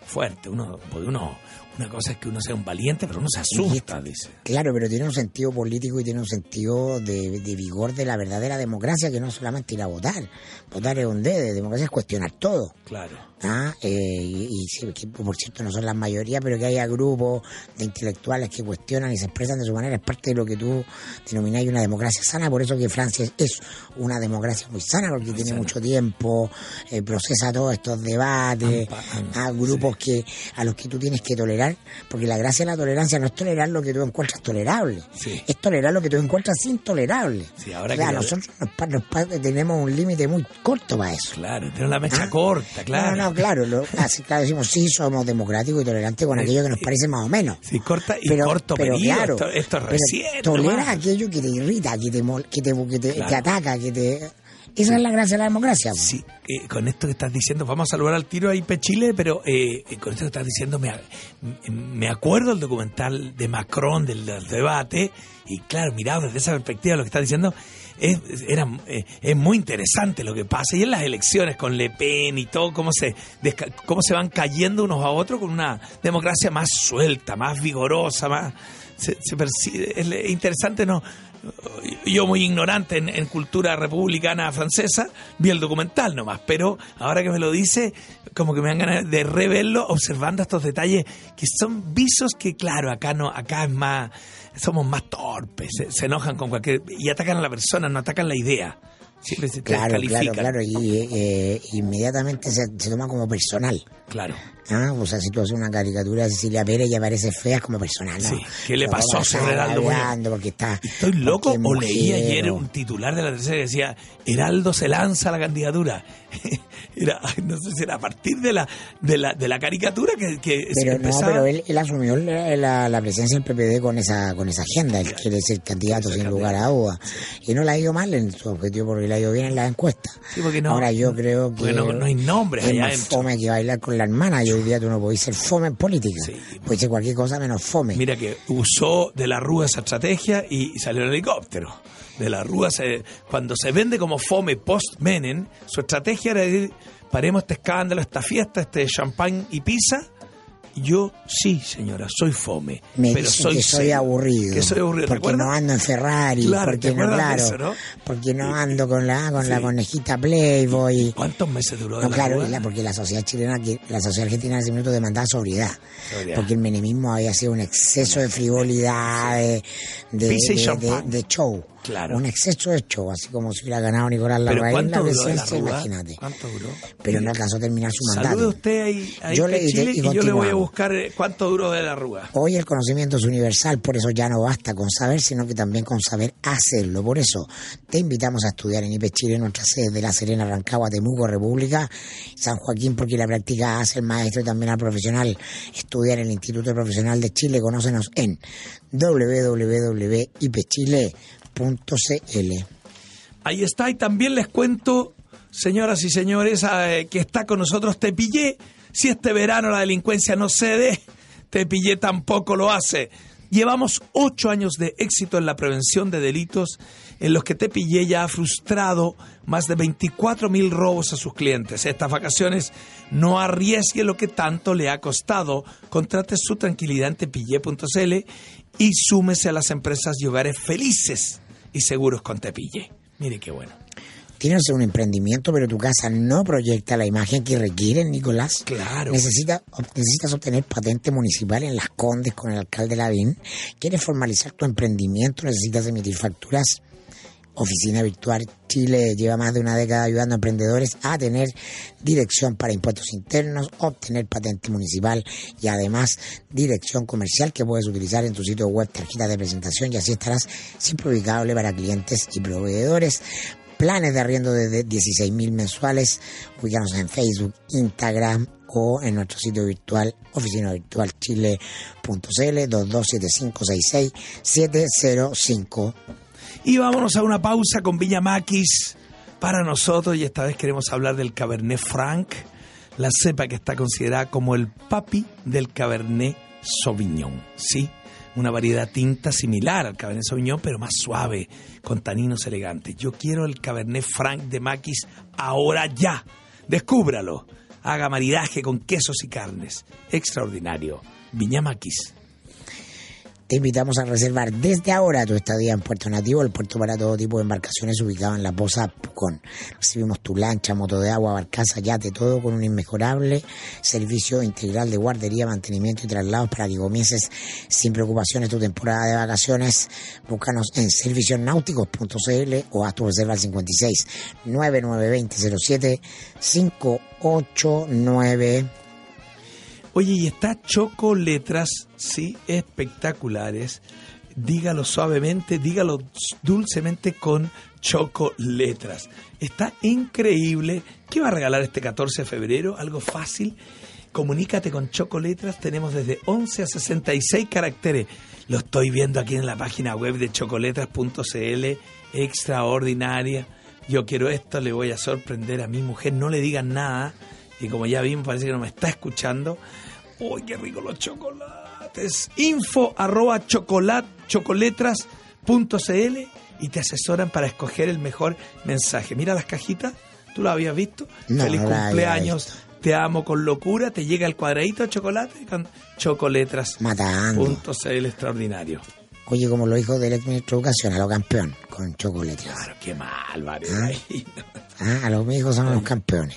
B: fuerte. Uno, uno, una cosa es que uno sea un valiente, pero uno se asusta, dice.
A: Claro, pero tiene un sentido político y tiene un sentido de, de vigor de la verdadera democracia, que no es solamente ir a votar. Votar es un D, democracia es cuestionar todo.
B: Claro.
A: ¿Ah? Eh, y, y que, por cierto no son la mayoría, pero que haya grupos de intelectuales que cuestionan y se expresan de su manera es parte de lo que tú denomináis una democracia sana, por eso que Francia es, una democracia muy sana, porque tiene
B: sana.
A: mucho tiempo, eh, procesa todos estos debates, a grupos que a los que tú tienes que tolerar, porque la gracia de la tolerancia no es tolerar lo que tú encuentras tolerable,
B: Sí.
A: es tolerar lo que tú encuentras intolerable.
B: Sí, ahora
A: o sea,
B: que lo-
A: nosotros nos nos tenemos un límite muy corto para eso.
B: Claro, tiene la mecha
A: Ah.
B: corta, claro.
A: No, no, claro, lo- así, claro, decimos sí, somos democráticos y tolerantes con aquello que nos parece más o menos.
B: Sí, corta y
A: Pero,
B: corto
A: pero
B: periodo.
A: claro,
B: esto, esto es
A: pero
B: recién.
A: tolera
B: nomás.
A: aquello que te irrita, que te, que te, que te,
B: Claro.
A: ataca, que te... Esa es la gracia de la democracia. po.
B: Sí, eh, con esto que estás diciendo, vamos a saludar al tiro a IP Chile, pero eh, eh, con esto que estás diciendo me, me acuerdo del documental de Macron, del, del debate, y claro, mirado desde esa perspectiva lo que estás diciendo, es, era, eh, es muy interesante lo que pasa. Y en las elecciones con Le Pen y todo, cómo se, cómo se van cayendo unos a otros con una democracia más suelta, más vigorosa, más... Se, se percibe- es interesante, ¿no? yo muy ignorante en, en cultura republicana francesa, vi el documental nomás, pero ahora que me lo dice, como que me dan ganas de reverlo observando estos detalles que son visos que claro, acá no, acá es más, somos más torpes, se, enojan con cualquier, y atacan a la persona, no atacan la idea. Siempre se te
A: Claro, claro, claro, y eh, inmediatamente se, se toma como personal.
B: Claro.
A: ¿ah? O sea, si tú haces una caricatura de Cecilia Pérez y aparece fea, es como personal, ¿no?
B: Sí, ¿qué le
A: Pero
B: pasó
A: ¿cómo
B: a Heraldo?
A: Porque está...
B: ¿Estoy loco
A: porque
B: o leí ayer un titular de la tercera que decía Heraldo se lanza a la candidatura? (laughs) era, no sé si era a partir de la, de la, de la caricatura que, que se
A: Pero no, pero él, él asumió la, la- la presencia del PPD con esa con esa agenda. Él quiere ser candidato sin lugar a duda. Y no le ha ido mal en su objetivo porque le ha ido bien en las encuestas.
B: Sí, porque no-
A: Ahora yo creo que
B: no- no hay nombres
A: es
B: allá
A: más fome que bailar con la hermana. Y hoy día tú no podés ser fome en política.
B: Sí.
A: Puedes ser cualquier cosa menos fome.
B: Mira que usó de la Rúa esa estrategia y salió el helicóptero. De la Rúa, se, cuando se vende como fome post-Menem, su estrategia era decir, paremos este escándalo, esta fiesta, este champán y pizza. Yo, sí, señora, soy fome.
A: me
B: pero soy
A: que soy
B: serio,
A: aburrido.
B: Que soy aburrido. ¿te
A: Porque no ando en Ferrari.
B: Claro, ¿te
A: porque no, claro.
B: eso, no?
A: Porque no ando con la, con la conejita Playboy.
B: ¿Cuántos meses duró de
A: No,
B: la
A: claro, la- porque la sociedad chilena, que- la sociedad argentina en ese minuto demandaba sobriedad.
B: Sobriedad.
A: Porque el menemismo había sido un exceso de frivolidad, de show.
B: Claro.
A: Un exceso de show, así como si hubiera ganado Nicolás
B: ¿Pero
A: Larraín la presidencia, imagínate.
B: ¿Cuánto duró?
A: Pero no alcanzó a terminar su mandato.
B: Salude usted ahí, ahí
A: Yo
B: en
A: le- y te-
B: Chile
A: y
B: y, yo le voy a buscar eh, cuánto duró de la Rúa.
A: Hoy el conocimiento es universal, por eso ya no basta con saber, sino que también con saber hacerlo. Por eso te invitamos a estudiar en IPE Chile, nuestra sede de La Serena, Rancagua, Temuco, República, San Joaquín, porque la práctica hace el maestro y también al profesional. Estudiar en el Instituto Profesional de Chile, conócenos en
B: Ahí está, y también les cuento, señoras y señores, eh, que está con nosotros Tepillé. Si este verano la delincuencia no cede, te pillé tampoco lo hace. Llevamos ocho años de éxito en la prevención de delitos en los que te pillé ya ha frustrado más de 24 mil robos a sus clientes. Estas vacaciones no arriesgue lo que tanto le ha costado. Contrate su tranquilidad en tepille.cl y súmese a las empresas y hogares felices y seguros con Tepille. Mire qué bueno.
A: Tienes un emprendimiento, pero tu casa no proyecta la imagen que requiere, Nicolás.
B: Claro.
A: Necesita, necesitas obtener patente municipal en Las Condes con el alcalde Lavín. ¿Quieres formalizar tu emprendimiento? ¿Necesitas emitir facturas? Oficina Virtual Chile lleva más de una década ayudando a emprendedores a tener dirección para impuestos internos, obtener patente municipal y además dirección comercial que puedes utilizar en tu sitio web, tarjeta de presentación y así estarás siempre ubicable para clientes y proveedores planes de arriendo de 16 mil mensuales. Ubícanos en Facebook, Instagram o en nuestro sitio virtual oficinavirtualchile.cl 227566
B: Y vámonos a una pausa con Viña Maquis para nosotros y esta vez queremos hablar del Cabernet Franc, la cepa que está considerada como el papi del Cabernet Sauvignon. Sí, una variedad tinta similar al Cabernet Sauvignon, pero más suave, con taninos elegantes. Yo quiero el Cabernet Franc de Maquis ahora ya. Descúbralo. Haga maridaje con quesos y carnes. Extraordinario. Viña Maquis.
A: Te invitamos a reservar desde ahora tu estadía en Puerto Nativo, el puerto para todo tipo de embarcaciones ubicado en la Poza Pucón. Recibimos tu lancha, moto de agua, barcaza, yate, todo con un inmejorable servicio integral de guardería, mantenimiento y traslados para que comiences sin preocupaciones tu temporada de vacaciones. Búscanos en servicionáuticos.cl o haz tu reserva al 56 9920 07 589
B: Oye, y está Choco Letras, sí, espectaculares. Dígalo suavemente, dígalo dulcemente con Choco Letras. Está increíble. ¿Qué va a regalar este 14 de febrero? Algo fácil. Comunícate con Choco Letras. Tenemos desde 11 a 66 caracteres. Lo estoy viendo aquí en la página web de chocoletras.cl. Extraordinaria. Yo quiero esto, le voy a sorprender a mi mujer. No le digan nada y como ya vimos parece que no me está escuchando. ¡Uy, qué rico los chocolates! Info arroba chocolat, chocoletras.cl y te asesoran para escoger el mejor mensaje. Mira las cajitas, ¿tú lo habías visto?
A: No,
B: Feliz
A: no
B: cumpleaños, te amo con locura, te llega el cuadradito de chocolate con chocoletras.cl
A: Matando.
B: extraordinario.
A: Oye, como lo dijo del ex ministro de Educación, a lo campeón, con chocoletras.
B: Claro, qué mal, Mario.
A: Ah. (laughs) Ah, a los hijos son los campeones.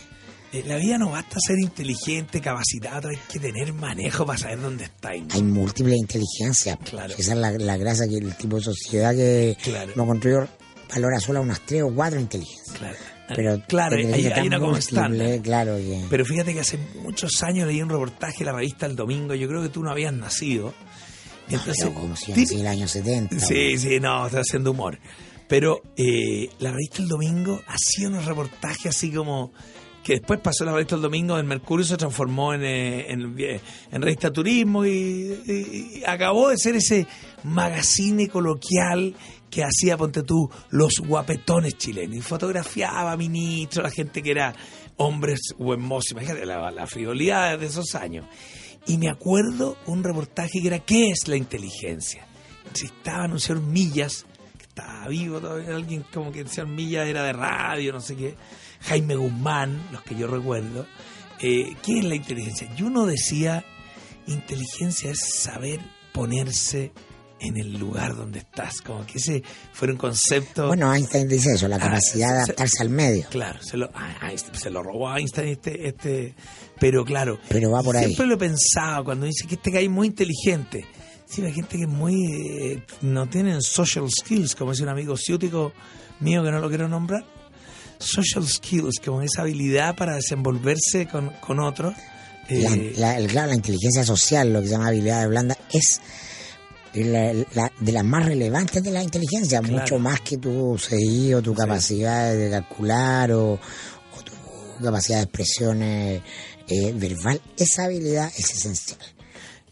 B: Eh, La vida no basta ser inteligente, capacitado, hay que tener manejo para saber dónde está.
A: Hay múltiples inteligencias.
B: Claro.
A: Esa es la, la grasa que el tipo de sociedad que
B: Claro.
A: lo construyó valora solo unas tres o cuatro inteligencias.
B: Claro,
A: Pero
B: claro hay, hay una constante.
A: Claro que...
B: Pero fíjate que hace muchos años leí un reportaje en la revista El Domingo, yo creo que tú no habías nacido.
A: No, pero como si así el año 70.
B: Sí, sí, no, estoy haciendo humor. Pero eh, la revista El Domingo hacía unos reportajes así como que después pasó la revista El Domingo en Mercurio se transformó en, eh, eh, en revista Turismo y, acabó de ser ese magazine coloquial que hacía, ponte tú, los guapetones chilenos y fotografiaba ministros, la gente que era hombres o hermosos, imagínate la, la frivolidad de esos años. Y me acuerdo un reportaje que era ¿qué es la inteligencia? Si estaba un señor Millas, que estaba vivo todavía, alguien como que señor Millas era de radio, no sé qué, Jaime Guzmán, los que yo recuerdo, eh, ¿qué es la inteligencia? Y uno decía, inteligencia es saber ponerse en el lugar donde estás, como que ese fuera un concepto...
A: Bueno, Einstein dice eso, la
B: Ah,
A: capacidad de
B: se-
A: adaptarse al medio.
B: Claro, se lo, ah, Einstein- se lo robó a Einstein este, este, pero claro.
A: Pero va por ahí.
B: Siempre lo he pensado cuando dice que este gallo es muy inteligente. Sí, hay gente que es muy, eh, no tienen social skills, como dice un amigo ciútico mío que no lo quiero nombrar. Social skills, como esa habilidad para desenvolverse con, con otros. Eh,
A: la- claro, la inteligencia social, lo que se llama habilidad blanda, es la- la- de las más relevantes de la inteligencia,
B: Claro.
A: mucho más que tu CI o tu capacidad de calcular o, o tu capacidad de expresión eh, verbal. Esa habilidad es esencial.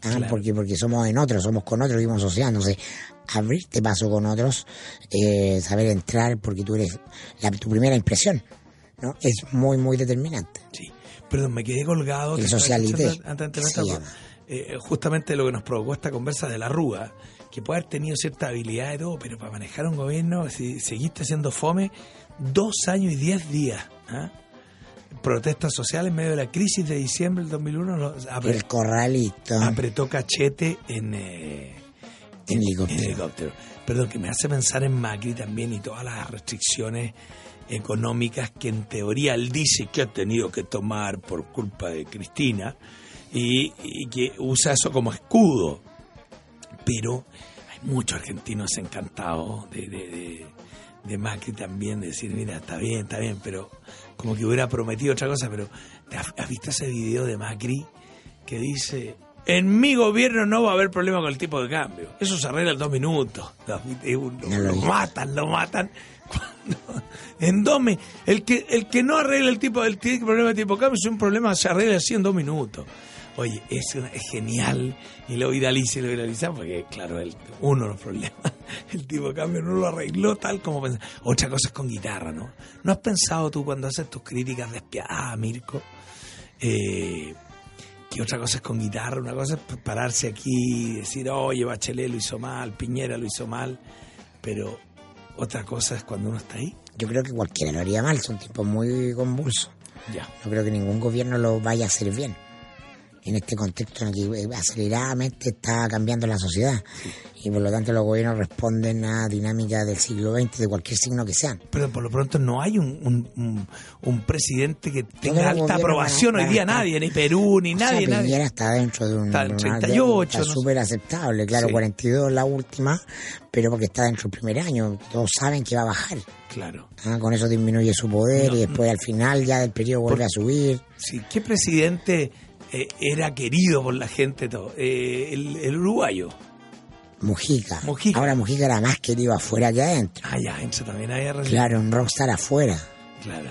A: Ah,
B: Claro.
A: porque, porque somos en otros, somos con otros, vivimos asociándose. Abrirte paso con otros, eh, saber entrar porque tú eres la, tu primera impresión, ¿no? Es muy, muy determinante.
B: Sí. perdón, me quedé colgado.
A: El socialité,
B: Antes eh, justamente lo que nos provocó esta conversa de la Rúa, que puede haber tenido cierta habilidad y todo, pero para manejar un gobierno, si seguiste siendo fome, dos años y diez días. ¿ah? Protestas sociales en medio de la crisis de diciembre del 2001, los- apre-
A: El corralito.
B: apretó cachete en, eh,
A: En helicóptero.
B: en helicóptero. Perdón, que me hace pensar en Macri también y todas las restricciones económicas que en teoría él dice que ha tenido que tomar por culpa de Cristina y, y que usa eso como escudo. Pero hay muchos argentinos encantados de, de, de- de Macri también, de decir, mira, está bien, está bien, pero como que hubiera prometido otra cosa, pero ¿has has visto ese video de Macri que dice, en mi gobierno no va a haber problema con el tipo de cambio? Eso se arregla en dos minutos.
A: Lo
B: matan, lo matan. (laughs) Cuando- en dos el que el que no arregla el tipo el problema de tipo de cambio es un problema se arregla así en dos minutos oye es, una- es genial y lo viraliza y lo viraliza porque claro el, uno de los problemas (laughs) el tipo de cambio no lo arregló tal como pensaba otra cosa es con guitarra no no has pensado tú cuando haces tus críticas despiadadas Mirko eh, que otra cosa es con guitarra, una cosa es pararse aquí y decir, oye, Bachelet lo hizo mal, Piñera lo hizo mal, pero otra cosa es cuando uno está ahí.
A: Yo creo que cualquiera lo haría mal, son tipos muy convulsos.
B: Ya.
A: No creo que ningún gobierno lo vaya a hacer bien. En este contexto en el que eh, aceleradamente está cambiando la sociedad. Y por lo tanto los gobiernos responden a dinámicas del siglo XX, de cualquier signo que sean.
B: Pero por lo pronto no hay un, un, un- un presidente que tenga alta aprobación hoy día,
A: estar-
B: nadie, ni Perú, ni
A: O sea,
B: nadie, nadie.
A: Piñera está dentro de un...
B: Está en
A: de una-
B: 38,
A: Está
B: no
A: súper aceptable, claro,
B: Sí.
A: 42 la última, pero porque está dentro del primer año. Todos saben que va a bajar.
B: Claro.
A: Ah, Con eso disminuye su poder y después al final ya del periodo vuelve a subir.
B: Sí, ¿qué presidente eh, era querido por la gente? Todo? Eh, el, el uruguayo.
A: Mujica.
B: Mujica.
A: Ahora Mujica era más querido afuera que adentro.
B: Ah, ya, eso también había recibido.
A: Claro, un rockstar afuera.
B: Claro.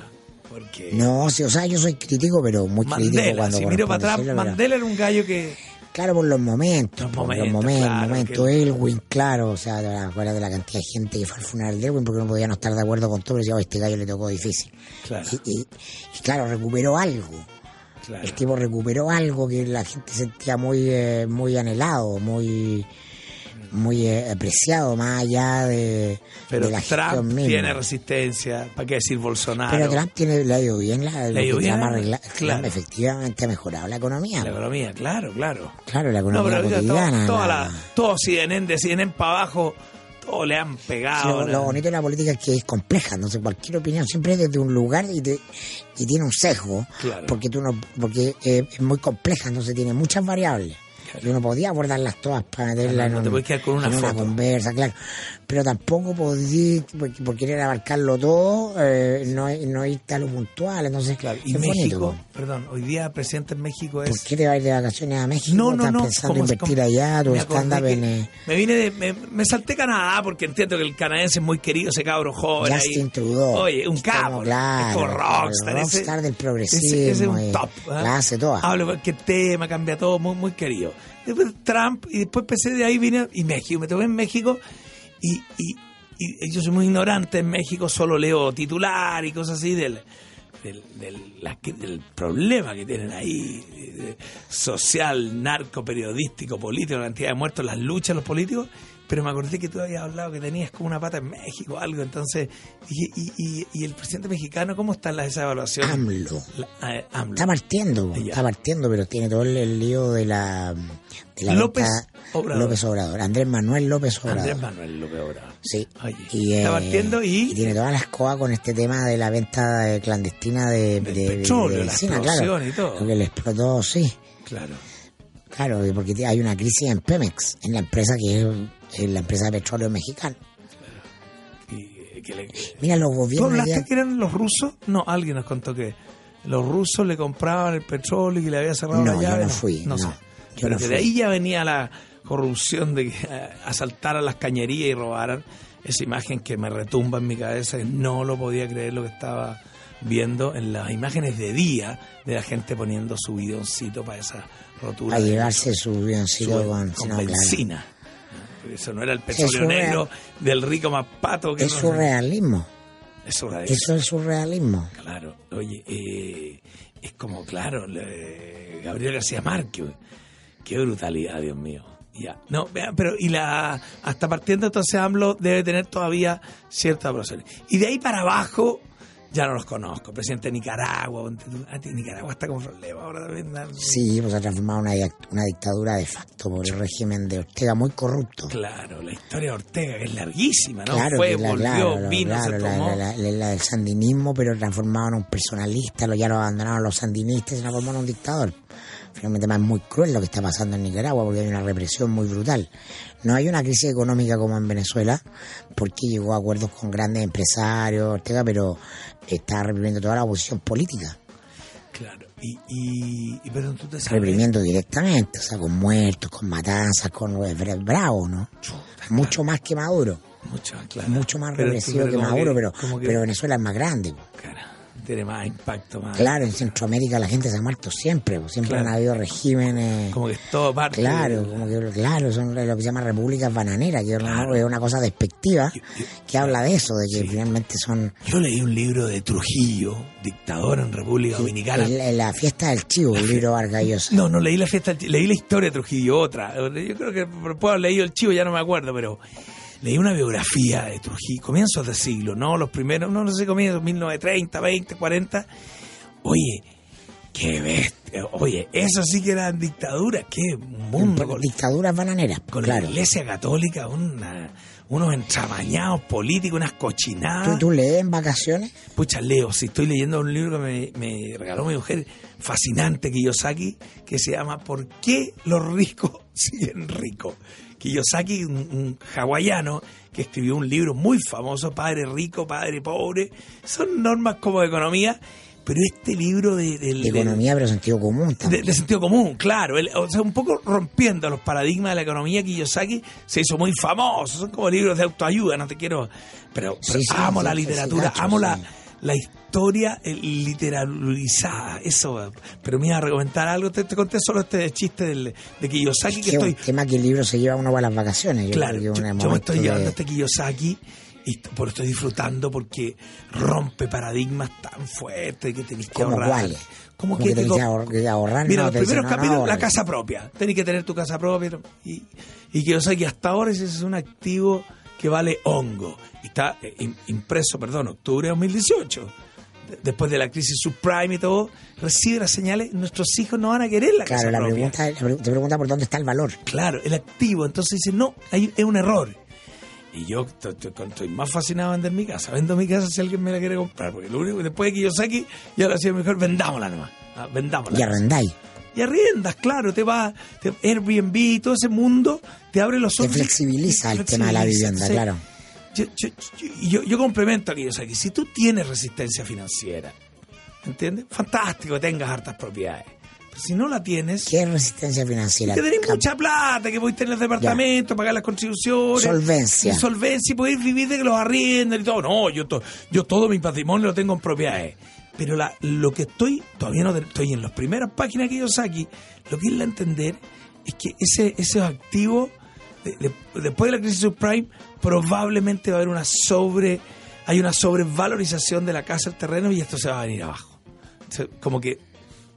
B: Porque
A: No, sí, o sea, yo soy crítico, pero muy crítico cuando
B: si miro para atrás, Mandela era un gallo que...
A: Claro, por los momentos,
B: Los
A: por
B: momentos,
A: los momentos,
B: claro,
A: momentos.
B: que-
A: Elwin, claro, o sea, fuera de la cantidad de gente que fue al funeral de Elwin porque no podía no estar de acuerdo con todo, pero decía, "Oh, este gallo le tocó difícil.
B: Claro,
A: Y, y- y claro, recuperó algo.
B: claro.
A: El tipo recuperó algo que la gente sentía muy, eh, muy anhelado, muy, muy eh, apreciado, más allá de,
B: Pero
A: de la
B: Trump
A: misma.
B: tiene resistencia, ¿para qué decir Bolsonaro?
A: Pero Trump tiene, le ha ido bien, la,
B: ha ido bien,
A: arregla-
B: claro.
A: Trump efectivamente ha mejorado la economía.
B: La economía, claro, claro.
A: Claro, la
B: No,
A: economía
B: ahorita
A: cotidiana.
B: todo, toda
A: la-
B: todo CNN, de CNN para abajo, todo le han
A: Sí,
B: pegado.
A: lo bonito de la política es que es compleja, entonces cualquier opinión siempre es desde un lugar y, te- y tiene un sesgo,
B: Claro.
A: porque tú no, porque eh, es muy compleja, entonces tiene muchas variables. Y uno podía abordarlas todas para meterlas
B: Claro,
A: en,
B: no te
A: un-
B: puedes quedar con una
A: en
B: foto.
A: conversa, claro. Pero tampoco podía, por, querer abarcarlo todo, eh, no, no irte a lo puntual, entonces
B: Claro, y México,
A: bonito.
B: perdón, hoy día presidente en México es...
A: ¿Por qué te vas a ir de vacaciones a México?
B: No, no,
A: ¿Estás
B: no.
A: pensando
B: como-
A: invertir
B: como-
A: allá? ¿Tu stand-up en... eh,
B: Me vine de, me, me salté Canadá porque entiendo que el canadiense es muy querido, ese cabro joven. ahí.
A: Justin Trudeau.
B: Oye, un capo.
A: claro,
B: como rockstar. ese-
A: del progresismo
B: Ese, ese es un
A: y
B: top. ¿eh?
A: la hace toda.
B: De cualquier tema, cambia todo, muy, muy querido. Después Trump y después empecé de ahí, vine y México. Me tocó en México y, y, y yo soy muy ignorante en México, solo leo titular y cosas así del, del, problema que tienen ahí, eh, social, narco, periodístico, político, la cantidad de muertos, las luchas los políticos. Pero me acordé que tú habías hablado que tenías como una pata en México, algo. Entonces, ¿y, y, y el presidente mexicano cómo están las esa evaluación?
A: AMLO.
B: La- eh, AMLO.
A: Está partiendo, está partiendo, pero tiene todo el, el lío de la, de la
B: López
A: venta-
B: Obrador.
A: López Obrador. Andrés Manuel López Obrador.
B: Andrés Manuel López Obrador.
A: Sí.
B: Oye,
A: Y,
B: está
A: eh,
B: partiendo y,
A: tiene todas las cosas con este tema de la venta eh, clandestina de,
B: Del
A: de- de-
B: petróleo,
A: de
B: la explosión
A: claro.
B: y todo.
A: Porque le explotó, sí.
B: claro.
A: Claro, porque hay una crisis en Pemex, en la empresa que es la empresa de petróleo mexicana.
B: Y, eh, que le-
A: Mira, los
B: ¿Tú
A: gobiernos
B: hablaste
A: ya-
B: que eran los rusos? No, alguien nos contó que los rusos le compraban el petróleo y que le había cerrado
A: No,
B: la
A: yo
B: llave.
A: no fui, no,
B: sé.
A: yo
B: Pero
A: no
B: que
A: fui.
B: de ahí ya venía la corrupción de que eh, asaltaran las cañerías y robaran. Esa imagen que me retumba en mi cabeza, que no lo podía creer lo que estaba viendo en las imágenes de día de la gente poniendo su bidoncito para esa rotura.
A: a llevarse su avioncito
B: su-
A: con,
B: con benzina. Eso no era el petróleo negro del rico más pato que
A: Es
B: no-
A: surrealismo.
B: Es surreal.
A: Eso es surrealismo.
B: Claro, oye, eh, es como claro, Gabriel García Márquez. Qué brutalidad, Dios mío. Ya. No, pero y la hasta partiendo entonces AMLO debe tener todavía cierta aprobación. Y de ahí para abajo ya no los conozco. Presidente de Nicaragua, Nicaragua está con problema ahora también.
A: Sí, pues ha transformado una, una dictadura de facto por el régimen de Ortega muy corrupto.
B: Claro, la historia de Ortega, que es larguísima, ¿no?
A: Claro,
B: Fue,
A: la,
B: volvió,
A: claro, la-
B: vino,
A: claro,
B: se tomó.
A: la- la- la- la del sandinismo, pero transformado en un personalista, lo, ya lo abandonaron los sandinistas y se transformó en un dictador. Finalmente más muy cruel lo que está pasando en Nicaragua porque hay una represión muy brutal. No hay una crisis económica como en Venezuela porque llegó a acuerdos con grandes empresarios, Ortega, pero está reprimiendo toda la oposición política.
B: Claro. Y, y, y pero tú te sabes.
A: Reprimiendo directamente, o sea, con muertos, con matanzas, con... Es bravo, ¿no? Mucho más que Maduro.
B: Mucho, claro.
A: Mucho más represivo que Maduro, pero,
B: que-
A: pero Venezuela es más grande.
B: Claro, tiene más impacto, más.
A: Claro, en Centroamérica la gente se ha muerto siempre, po. siempre
B: Claro.
A: han habido regímenes.
B: Como que es todo parte.
A: Claro,
B: de-
A: como que, claro, son lo que se llama repúblicas bananeras, que es una- es una cosa despectiva
B: Yo- yo-
A: que habla de eso, de que
B: Sí.
A: finalmente son
B: Yo leí un libro de Trujillo, dictador en República Dominicana.
A: la fiesta del chivo, el libro Vargas Llosa.
B: No, no leí la fiesta, del Chi- leí la historia de Trujillo, otra. Yo creo que puedo haber leído el chivo, ya no me acuerdo, pero leí una biografía de Trujillo, comienzos de siglo, ¿no? Los primeros, no, no sé, comienzos, 1930, 20, 40. Oye, qué bestia. Oye, eso sí que eran dictaduras, qué mundo.
A: Dictaduras bananeras,
B: con
A: claro.
B: la iglesia católica, una- unos entramañados políticos, unas
A: ¿Tú,
B: cochinadas.
A: tú lees en vacaciones?
B: Pucha, leo, si estoy leyendo un libro que me, me regaló mi mujer, fascinante, Kiyosaki, que se llama ¿Por qué los ricos (laughs) siguen ricos? Kiyosaki, un, un hawaiano, que escribió un libro muy famoso, Padre Rico, Padre Pobre, son normas como de economía, pero este libro de, del-
A: De economía, pero sentido común también.
B: de sentido común, claro. O sea, un poco rompiendo los paradigmas de la economía, Kiyosaki se hizo muy famoso. Son como libros de autoayuda, no te quiero. Pero, pero
A: Sí, sí,
B: amo
A: sí,
B: la literatura, amo la, la historia literalizada. Eso. Pero me iba a recomendar algo. Te, te conté solo este chiste del, de Kiyosaki
A: Es
B: que
A: que es
B: estoy.
A: un tema que el libro se lleva uno para las vacaciones. Yo
B: Claro, yo, yo me estoy llevando este Kiyosaki y por estoy disfrutando porque rompe paradigmas tan fuertes que tenéis que
A: ¿Cómo
B: ahorrar.
A: cuáles?
B: Como que,
A: que tenés
B: te-
A: que ahor- que ahorrar,
B: Mira,
A: no,
B: los primeros
A: no, no
B: capítulos, la casa propia. Tenés que tener tu casa propia. Y, y Kiyosaki hasta ahora ese es un activo que vale hongo. Y está eh, im- impreso, perdón, octubre de 2018. De- Después de la crisis subprime y todo, recibe las señales, nuestros hijos no van a querer la
A: Claro,
B: casa
A: la
B: propia.
A: pregunta, te pregunta por dónde está el valor.
B: Claro, el activo. Entonces dice, no, hay, es un error. Y yo estoy, más fascinado de vender mi casa. Vendo mi casa si alguien me la quiere comprar. Porque lo único después de que yo saque, ya lo hacía mejor, vendámosla nomás. Ah, vendámosla.
A: Y arrendáis.
B: Y arriendas, claro, te va, te, Airbnb, todo ese mundo te abre los
A: Te
B: ojos.
A: flexibiliza el
B: Te
A: tema de la vivienda,
B: sí.
A: claro.
B: Yo, yo, yo, yo- yo complemento a Kiyosaki. Si tú tienes resistencia financiera, ¿entiendes? Fantástico que tengas hartas propiedades. Si no la tienes,
A: ¿Qué es resistencia financiera?
B: que tenés mucha plata, que podéis tener el departamento, pagar las contribuciones.
A: Solvencia.
B: Y solvencia y podéis vivir de que los arriendan y todo. No, yo, to- yo todo mi patrimonio lo tengo en propiedades. Pero la, lo que estoy, todavía no te- estoy en las primeras páginas que yo saqué, lo que es la entender es que ese, esos activos, de- de- después de la crisis subprime, probablemente va a haber una sobre, hay una sobrevalorización de la casa, el terreno, y esto se va a venir abajo. Como que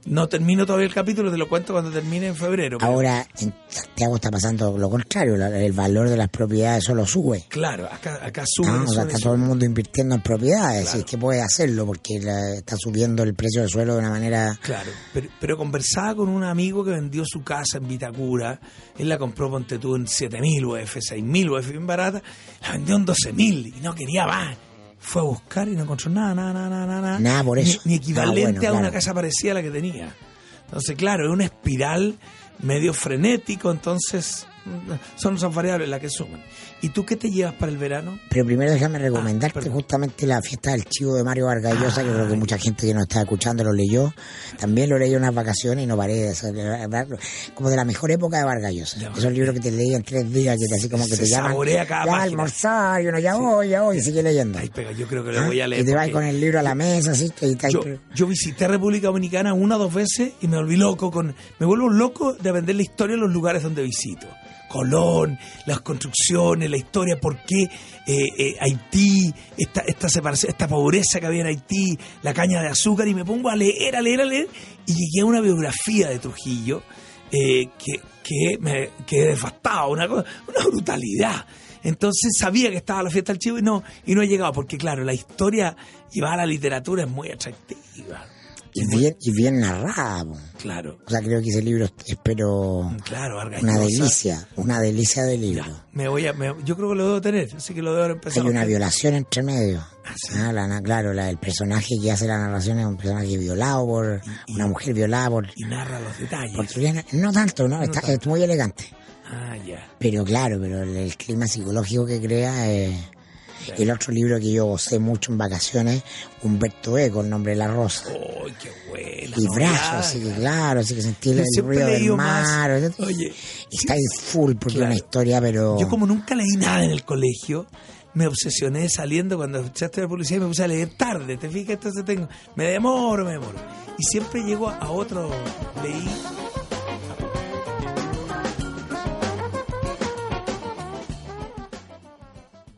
B: no termino todavía el capítulo, te lo cuento cuando termine en febrero. pero-
A: Ahora en Santiago está pasando lo contrario, el valor de las propiedades solo sube.
B: Claro, acá, acá sube.
A: Ah, o sea,
B: sube,
A: está todo el mundo invirtiendo en propiedades,
B: Claro.
A: y es que puede hacerlo porque la- está subiendo el precio del suelo de una manera...
B: Claro, pero, pero conversaba con un amigo que vendió su casa en Vitacura. Él la compró, ponte tú, en 7.000 UF, 6.000 UF, bien barata. La vendió en 12.000 y no quería más. Fue a buscar y no encontró nada, nada, nada, nada. Nada,
A: Nada por eso.
B: Ni,
A: Ah,
B: equivalente
A: bueno,
B: a una casa parecida a la que tenía. Entonces, claro, es una espiral medio frenético, entonces son esas variables las que suman. ¿Y tú qué te llevas para el verano?
A: Pero primero déjame recomendarte
B: perdón.
A: justamente la fiesta del chivo de Mario Vargas Llosa, que creo que mucha gente que nos está escuchando lo leyó. También lo leí en unas vacaciones y no paré como de la mejor época de Vargas Llosa.
B: Ya,
A: Esos libros que te leí en tres días, que te así como que
B: Se
A: te llaman
B: saborea cada
A: ya almorzar y uno ya voy, ya voy, y sigue leyendo.
B: Ay, pega, yo creo que lo
A: ¿Ah?
B: voy a leer.
A: Y te vas con el libro a la mesa, así, está
B: yo, yo visité República Dominicana una o dos veces y me volví loco con me vuelvo loco de aprender la historia de los lugares donde visito Colón, las construcciones, la historia, por qué eh, eh, Haití, esta, esta separación, esta pobreza que había en Haití, la caña de azúcar, y me pongo a leer, a leer, a leer, y llegué a una biografía de Trujillo eh, que, que me quedé devastado, una, una brutalidad. Entonces sabía que estaba la fiesta del chivo y no, y no he llegado, porque claro, la historia llevada a la literatura es muy atractiva.
A: Y bien, y bien narrada. po.
B: Claro,
A: O sea, creo que ese libro, espero,
B: claro,
A: una delicia, una delicia de libro.
B: Me voy a, me- yo creo que lo debo tener, así que lo debo empezado.
A: Hay una violación entre medio.
B: sí.
A: Ah, la na- claro, la, el personaje que hace la narración es un personaje violado por una mujer violada por,
B: Y narra los detalles.
A: por. No tanto, ¿no? Está, es muy elegante.
B: Ah, ya.
A: Pero claro, pero el, el clima psicológico que crea es... El otro libro que yo gocé mucho en vacaciones, Humberto Eco, el nombre de la rosa.
B: ¡Uy, qué buena!
A: y brazos, así que claro, así que sentí el, el ruido del mar.
B: Oye,
A: y está ahí full porque
B: Claro.
A: una historia, pero...
B: Yo como nunca leí nada en el colegio, me obsesioné saliendo cuando escuchaste la publicidad y me puse a leer tarde, ¿te fijas? Entonces tengo, me demoro, me demoro. Y siempre llego a otro, leí